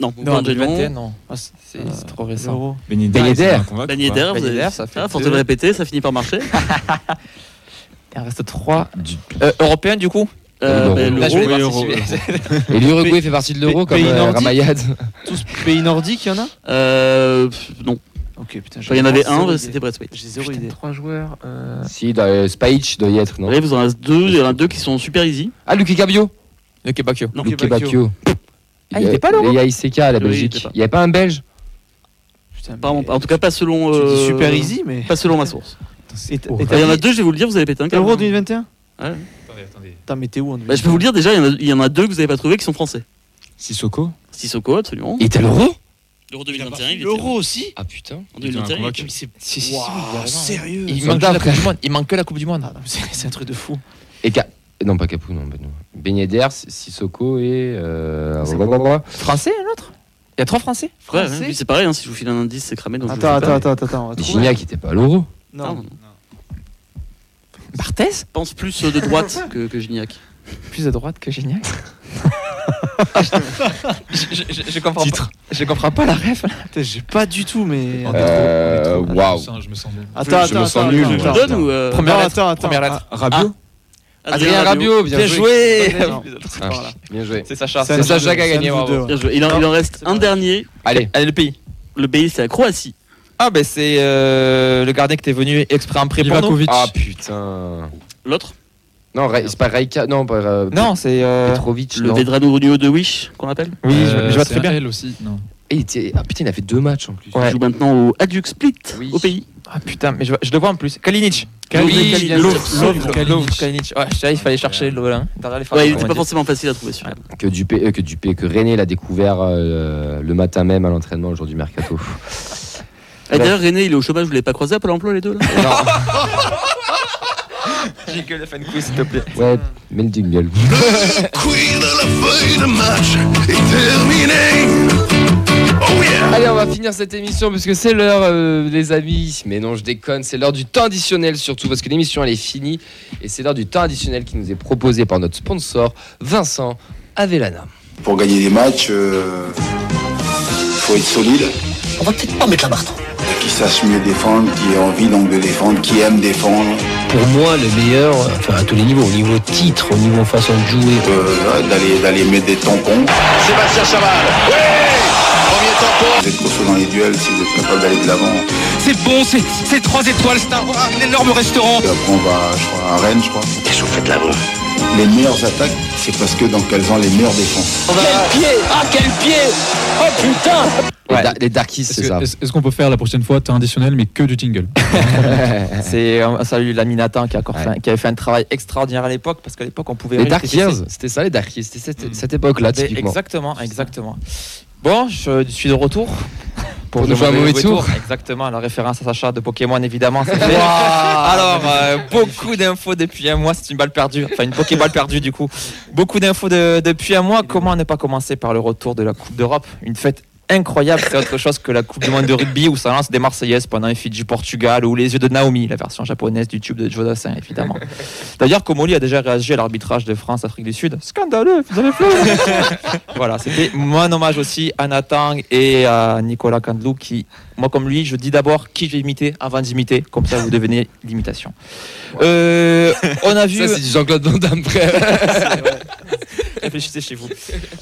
Non, Non, non. 2021, non. Ah, c'est- euh, c'est trop récent. vous Ben avez- Yedder, ça fait Ah, deux. de le répéter, ça finit par marcher. Il en reste 3. Du- Européen, du coup Euh, ben, Là, je vais l'Euro. Et l'Uruguay fait partie de l'euro comme pays euh. Ramayad. Tous pays nordiques, il y en a Euh, pff, non, Ok, putain. Enfin, il y en avait un, c'était Braithwaite. J'ai zéro idée. 3 joueurs. euh, Si, dans, euh, Spahic doit y être, non vous en reste deux, il y en a deux qui sont super easy. Ah, Luke Cabio Le Kebakio. Non, Luke. Bakio. Ah, il était pas là, Il y a ICK à la Belgique. Il n'y avait pas un Belge Putain, mais- en tout cas pas selon. Tu dis euh, super easy, mais. Pas selon ma source. Il y en a deux, je vais vous le dire, vous allez péter un câble. Euro 2021 Ouais. Attendez, attendez. Putain, mais t'es où en Bah, je peux vous le dire déjà, il y en a- il y, en a deux que vous n'avez pas trouvé qui sont français. Sissoko Sissoko, absolument. Il était à l'euro L'Euro 2021, il était L'Euro aussi Ah putain. En 2021, il était-. Si, si, raison. sérieux Il manque, que la coupe du monde. il manque que la Coupe du Monde. Ah, C'est un truc de fou. Et Non, pas Capou, non. Ben, non. Sissoko et. Euh... Blablabla. Français, un autre Il y a trois Français Ouais, Français ouais, c'est pareil, hein, si je vous file un indice, c'est cramé. Donc je Attends, le fais attends, pas. attends, attends. trouver. Gignac, il était pas à l'euro. Ah, Non, non. Barthez Je pense plus de droite que, que Gignac. Plus à droite que Gignac. je, je, je comprends pas. Je comprends pas la ref. là. Putain, j'ai pas du tout, mais. Euh, waouh. Je me sens- Je me sens bien. Attends, je me attends, sens attends. nul, attends, Je le donne ou. euh, Première Non, lettre. attends, attends. Première lettre. Rabiot Adrien Rabiot, bien, Bien joué. joué. Non. Ah, Voilà. Bien joué. C'est Sacha. C'est Sacha qui a gagné, bravo. Bien joué. Il en, il en reste un dernier. Allez. Allez, le pays. Le pays, c'est la Croatie. Ah, ben c'est euh, le gardien qui était venu exprès en prêt pour nous. Livakovic. Ah putain. L'autre, Non, Ra- c'est pas Raika, non, pas euh, Non, c'est. euh, Petrovic. le non. Vedrano de Wish, qu'on appelle? Oui, je- Euh, je vois c'est très bien. L aussi. Non. Et il était- Ah putain, il a fait deux matchs en plus. Ouais. Il joue maintenant au Hajduk Split, Oui. au pays. Ah putain, mais je, vois- je le vois en plus. Kalinic. Oui, Kalinic. Kalinic. Ouais, je savais, il fallait chercher le. Les Ouais, il comment était pas dire. forcément facile à trouver celui-là. Que Dupé, euh, que Dupé, que René l'a découvert euh, le matin même à l'entraînement aujourd'hui mercato. Ah, D'ailleurs, René, il est au chômage, vous l'avez pas croisé à Pôle emploi les deux là non, J'ai que le fan quiz, s'il te plaît. ouais, mets le jingle. Queen de la feuille de match est terminée. Oh yeah! Allez, on va finir cette émission parce que c'est l'heure, euh, les amis. Mais non, je déconne, c'est l'heure du temps additionnel surtout parce que l'émission elle est finie et c'est l'heure du temps additionnel qui nous est proposé par notre sponsor Vincent Avellana. Pour gagner des matchs, euh, faut être solide, On va peut-être pas mettre la barre trop. Qui sache mieux défendre, qui ait envie donc de défendre, qui aime défendre, Pour moi, le meilleur, enfin à tous les niveaux, au niveau titre, au niveau façon de jouer. euh, d'aller d'aller mettre des tampons. Sébastien Chaval. Oui! Les duels si vous êtes capable d'aller de l'avant. C'est bon, c'est trois étoiles, c'est un, un énorme restaurant. Et après on va, je crois, à Rennes, je crois. Qu'est-ce que vous faites là, vous Les meilleures attaques, c'est parce que donc elles ont les meilleures défenses. Quel pied Ah, quel pied Oh putain Les, Ouais. da- les Darkies, Est-ce c'est ça. est-ce qu'on peut faire la prochaine fois temps additionnel mais que du jingle C'est un salut l'ami Nathan qui, a encore Ouais. fait un- qui avait fait un travail extraordinaire à l'époque parce qu'à l'époque on pouvait. Les Darkies, c'était ça les Darkies, c'était cette, Mm. cette époque-là Mais typiquement. Exactement, exactement. Bon, je suis de retour. Pour nous jouer un mauvais tour. Exactement, la référence à Sacha de Pokémon évidemment. Alors, euh, beaucoup d'infos depuis un mois, c'est une balle perdue. Enfin, une Pokéball perdue du coup. Beaucoup d'infos de- depuis un mois. Comment ne pas commencer par le retour de la Coupe d'Europe? Une fête incroyable. C'est autre chose que la Coupe du Monde de rugby où ça lance des Marseillaises pendant un feat du Portugal ou les yeux de Naomi, la version japonaise du tube de Joe Dassin, évidemment. D'ailleurs, Komoli a déjà réagi à l'arbitrage de France-Afrique du Sud. Scandaleux, vous avez fait Voilà, c'était mon hommage aussi à Nathan et à Nicolas Candelou qui, moi comme lui, je dis d'abord qui je vais imiter avant d'imiter, comme ça vous devenez l'imitation. Euh, on a vu. Ça, c'est du Jean-Claude Van Damme. Réfléchissez chez vous.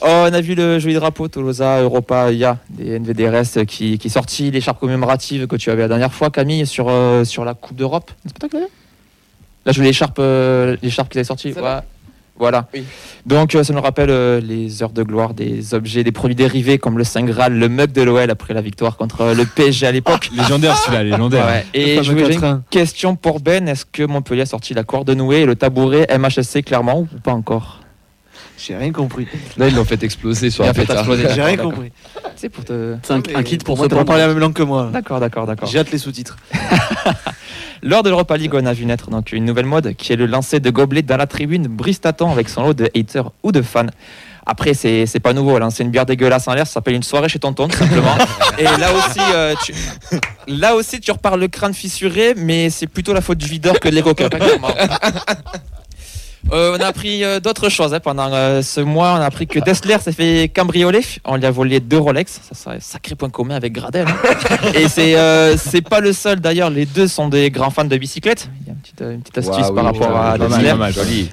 Oh, on a vu le joli drapeau Tolosa Europa IA des NVDRS qui, qui est sorti, l'écharpe commémorative que tu avais la dernière fois, Camille, sur, euh, sur la Coupe d'Europe. C'est pas toi l'avais Là, je veux l'écharpe euh, l'écharpe qui est sortie. Ouais. Voilà. Oui. Donc, euh, ça nous rappelle euh, les heures de gloire des objets, des produits dérivés comme le Saint Graal, le mug de l'OL après la victoire contre euh, le PSG à l'époque. Légendaire celui-là, légendaire. Ouais. Et je voulais une 4-1. question pour Ben. Est-ce que Montpellier a sorti la corde nouée et le tabouret MHSC clairement ou pas encore? J'ai rien compris. Non, ils l'ont fait exploser sur un pétard. J'ai rien compris. C'est pour te. C'est un, un kit pour moi, se pas parlé la même langue que moi. D'accord, d'accord, d'accord. J'ai hâte les sous-titres. Lors de l'Europa League, on a vu naître donc une nouvelle mode qui est le lancer de gobelets dans la tribune Bristaton avec son lot de haters ou de fans. Après, c'est c'est pas nouveau. Lancer une bière dégueulasse en l'air, ça s'appelle une soirée chez tonton, tout simplement. Et là aussi, euh, tu, là aussi, tu repars le crâne fissuré, mais c'est plutôt la faute du videur que de l'ego. Euh, on a appris euh, d'autres choses hein, pendant euh, ce mois. On a appris que Dessler s'est fait cambrioler. On lui a volé deux Rolex. Ça serait un sacré point commun avec Gradel. hein. Et c'est euh, c'est pas le seul d'ailleurs. Les deux sont des grands fans de bicyclette. Il y a une petite, une petite astuce par oui, rapport à Dessler.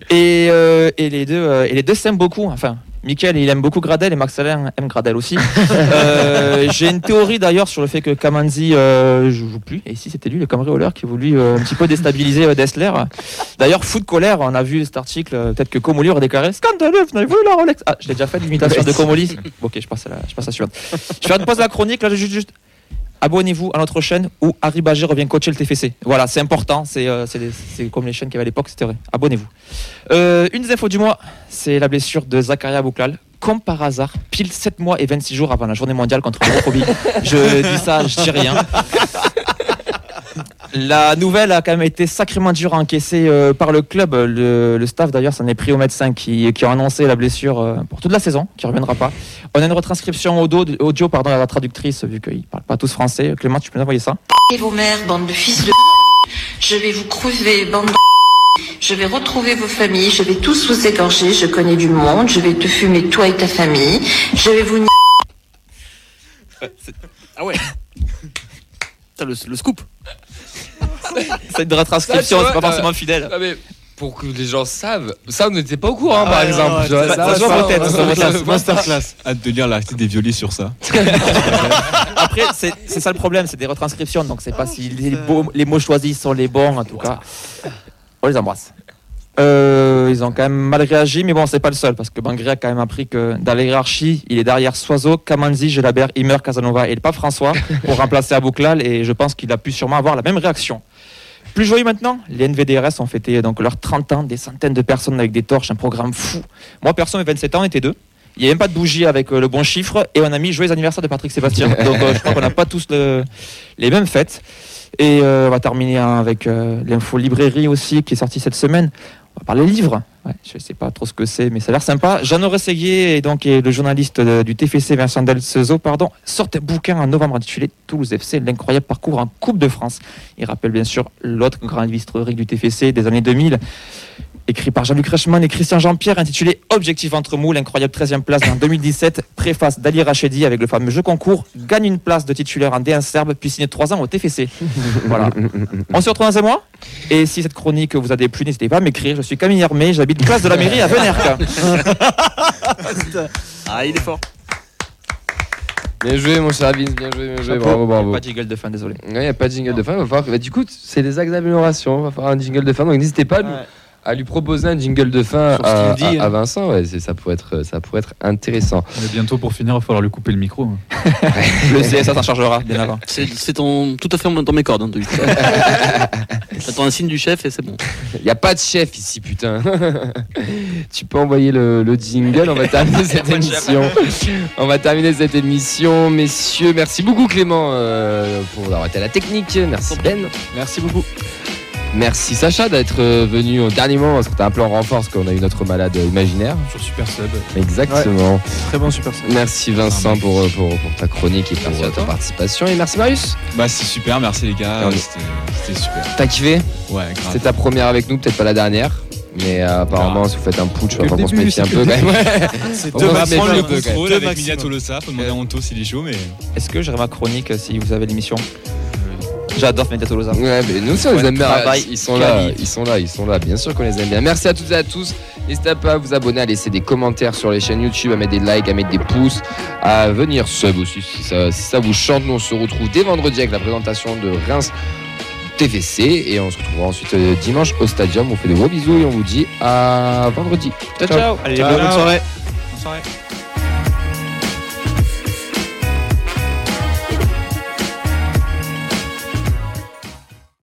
Et, euh, et les deux, euh, et les deux s'aiment beaucoup. Enfin, Michael, il aime beaucoup Gradel et Max Alain aime Gradel aussi. Euh, J'ai une théorie d'ailleurs sur le fait que Kamanzi euh, joue joue plus. Et ici, c'était lui, le cambrioleur, qui voulu euh, un petit peu déstabiliser euh, Dessler. D'ailleurs, fou de colère, on a vu cet article. euh, Peut-être que Comoli aurait déclaré Scandaleux, vous avez voulu la Rolex? Ah, je l'ai déjà fait l'imitation de Comoli. Ok, je passe à la, je passe à la suivante. Je vais pause la chronique. Là, juste, juste abonnez-vous à notre chaîne où Harry Bagé revient coacher le TFC. Voilà, c'est important, c'est euh, comme les chaînes qu'il y avait à l'époque, c'était vrai. Abonnez-vous. Euh, une des infos du mois, c'est la blessure de Zakaria Bouklal. Comme par hasard, pile 7 mois et 26 jours avant la journée mondiale contre l'homophobie. je dis ça, je dis rien. La nouvelle a quand même été sacrément dure à encaisser euh, par le club. Le, le staff d'ailleurs s'en est pris au médecin qui, qui a annoncé la blessure euh, pour toute la saison, qui ne reviendra pas. On a une retranscription audio, audio pardon, à la traductrice, vu qu'ils ne parlent pas tous français. Clément, tu peux nous envoyer ça? Et vos mères, bande de fils de Je vais vous crever, bande de Je vais retrouver vos familles, je vais tous vous égorger, je connais du monde, je vais te fumer toi et ta famille, je vais vous Ah ouais. Le, le scoop. C'est une retranscription, c'est pas forcément fidèle. Ah, mais pour que les gens savent, ça on n'était pas au courant par ouais, exemple. ouais, ça- ça, ça. Masterclass. Hâte de lire l'article des violis sur ça. Après, c'est c'est ça le problème, c'est des retranscriptions, donc c'est pas si les, beaux- les mots choisis sont les bons, en tout cas. On les embrasse. Euh, ils ont quand même mal réagi, mais bon, c'est pas le seul, parce que Bangré a quand même appris que dans la hiérarchie, il est derrière Soiseau, Kamanzi, Gelabert, Immer, Casanova et le pape François pour remplacer Abouklal, et je pense qu'il a pu sûrement avoir la même réaction. Plus joyeux maintenant, les NVDRS ont fêté donc leurs 30 ans, des centaines de personnes avec des torches, un programme fou. Moi, perso, mes 27 ans, on était deux. Il n'y a même pas de bougie avec euh, le bon chiffre, et on a mis joyeux anniversaire de Patrick Sébastien. Donc euh, je crois qu'on n'a pas tous le- les mêmes fêtes. Et euh, on va terminer hein, avec euh, l'info librairie aussi qui est sortie cette semaine. On va parler livres. Je ne sais pas trop ce que c'est, mais ça a l'air sympa. Jeannot Rességuier et donc le journaliste du TFC Vincent Delcezo, pardon, sortent un bouquin en novembre intitulé Toulouse FC, l'incroyable parcours en Coupe de France. Il rappelle bien sûr l'autre grand historique du TFC des années 2000 écrit par Jean-Luc Reichmann et Christian Jean-Pierre, intitulé Objectif entre moules, incroyable 13e place en 2017, préface d'Ali Rachedi avec le fameux jeu concours, gagne une place de titulaire en D1 serbe, puis signe 3 ans au TFC. voilà. On se retrouve dans un mois, et si cette chronique vous a déplu, n'hésitez pas à m'écrire. Je suis Camille Hermé, j'habite place de la mairie à Venerque. Ah, il est fort. Bien joué mon cher Vince, bien joué, bien joué, Chapeau. bravo, bravo. Pas de jingle de fin, désolé. Il n'y a pas de jingle de fin, il va falloir que- bah, du coup, c'est des axes d'amélioration, il va falloir un jingle de fin, donc n'hésitez pas à, nous- à lui proposer un jingle de fin à, Stevie, à- à hein. Vincent, ouais, ça, pourrait être, ça pourrait être intéressant. Mais bientôt pour finir, il va falloir lui couper le micro. hein. Le CSA s'en chargera bien avant. C'est tout à fait dans mes cordes. Hein, J'attends un signe du chef et c'est bon. Il n'y a pas de chef ici, putain. tu peux envoyer le, le jingle, on va terminer cette émission. On va terminer cette émission, messieurs. Merci beaucoup Clément euh, pour avoir été à la technique. Merci Ben. Merci beaucoup. Merci Sacha d'être euh, venu au dernier moment parce que t'as un plan renfort parce qu'on a eu notre malade imaginaire. Sur Super Sub. Exactement. Très bon super sub. Merci Vincent pour, euh, pour, pour ta chronique et pour Merci euh, ta participation. Et merci Marius. Bah, c'est super, merci les gars. On C'était c'était super. T'as kiffé? Ouais, grave. C'est ta première avec nous, peut-être pas la dernière. Mais euh, apparemment, si vous faites un putsch, il le falloir qu'on se méfie un peu. C'est On deux va maximum. prendre le contrôle avec. Faut demander à Anto s'il est chaud, mais. Est-ce que j'aurai ma chronique si vous avez l'émission? J'adore Media Tolosa. Ouais, mais nous aussi on les aime bien. travail Ils sont là, ils sont là, ils sont là. Bien sûr qu'on les aime bien. Merci à toutes et à tous. N'hésitez pas à vous abonner, à laisser des commentaires sur les chaînes YouTube, à mettre des likes, à mettre des pouces, à venir sub aussi si ça, si ça vous chante. Nous on se retrouve dès vendredi avec la présentation de Reims TVC et on se retrouvera ensuite euh, dimanche au stadium. On fait de gros bisous et on vous dit à vendredi. Ciao ciao. Allez, Ciao, bonne soirée. Bonne soirée.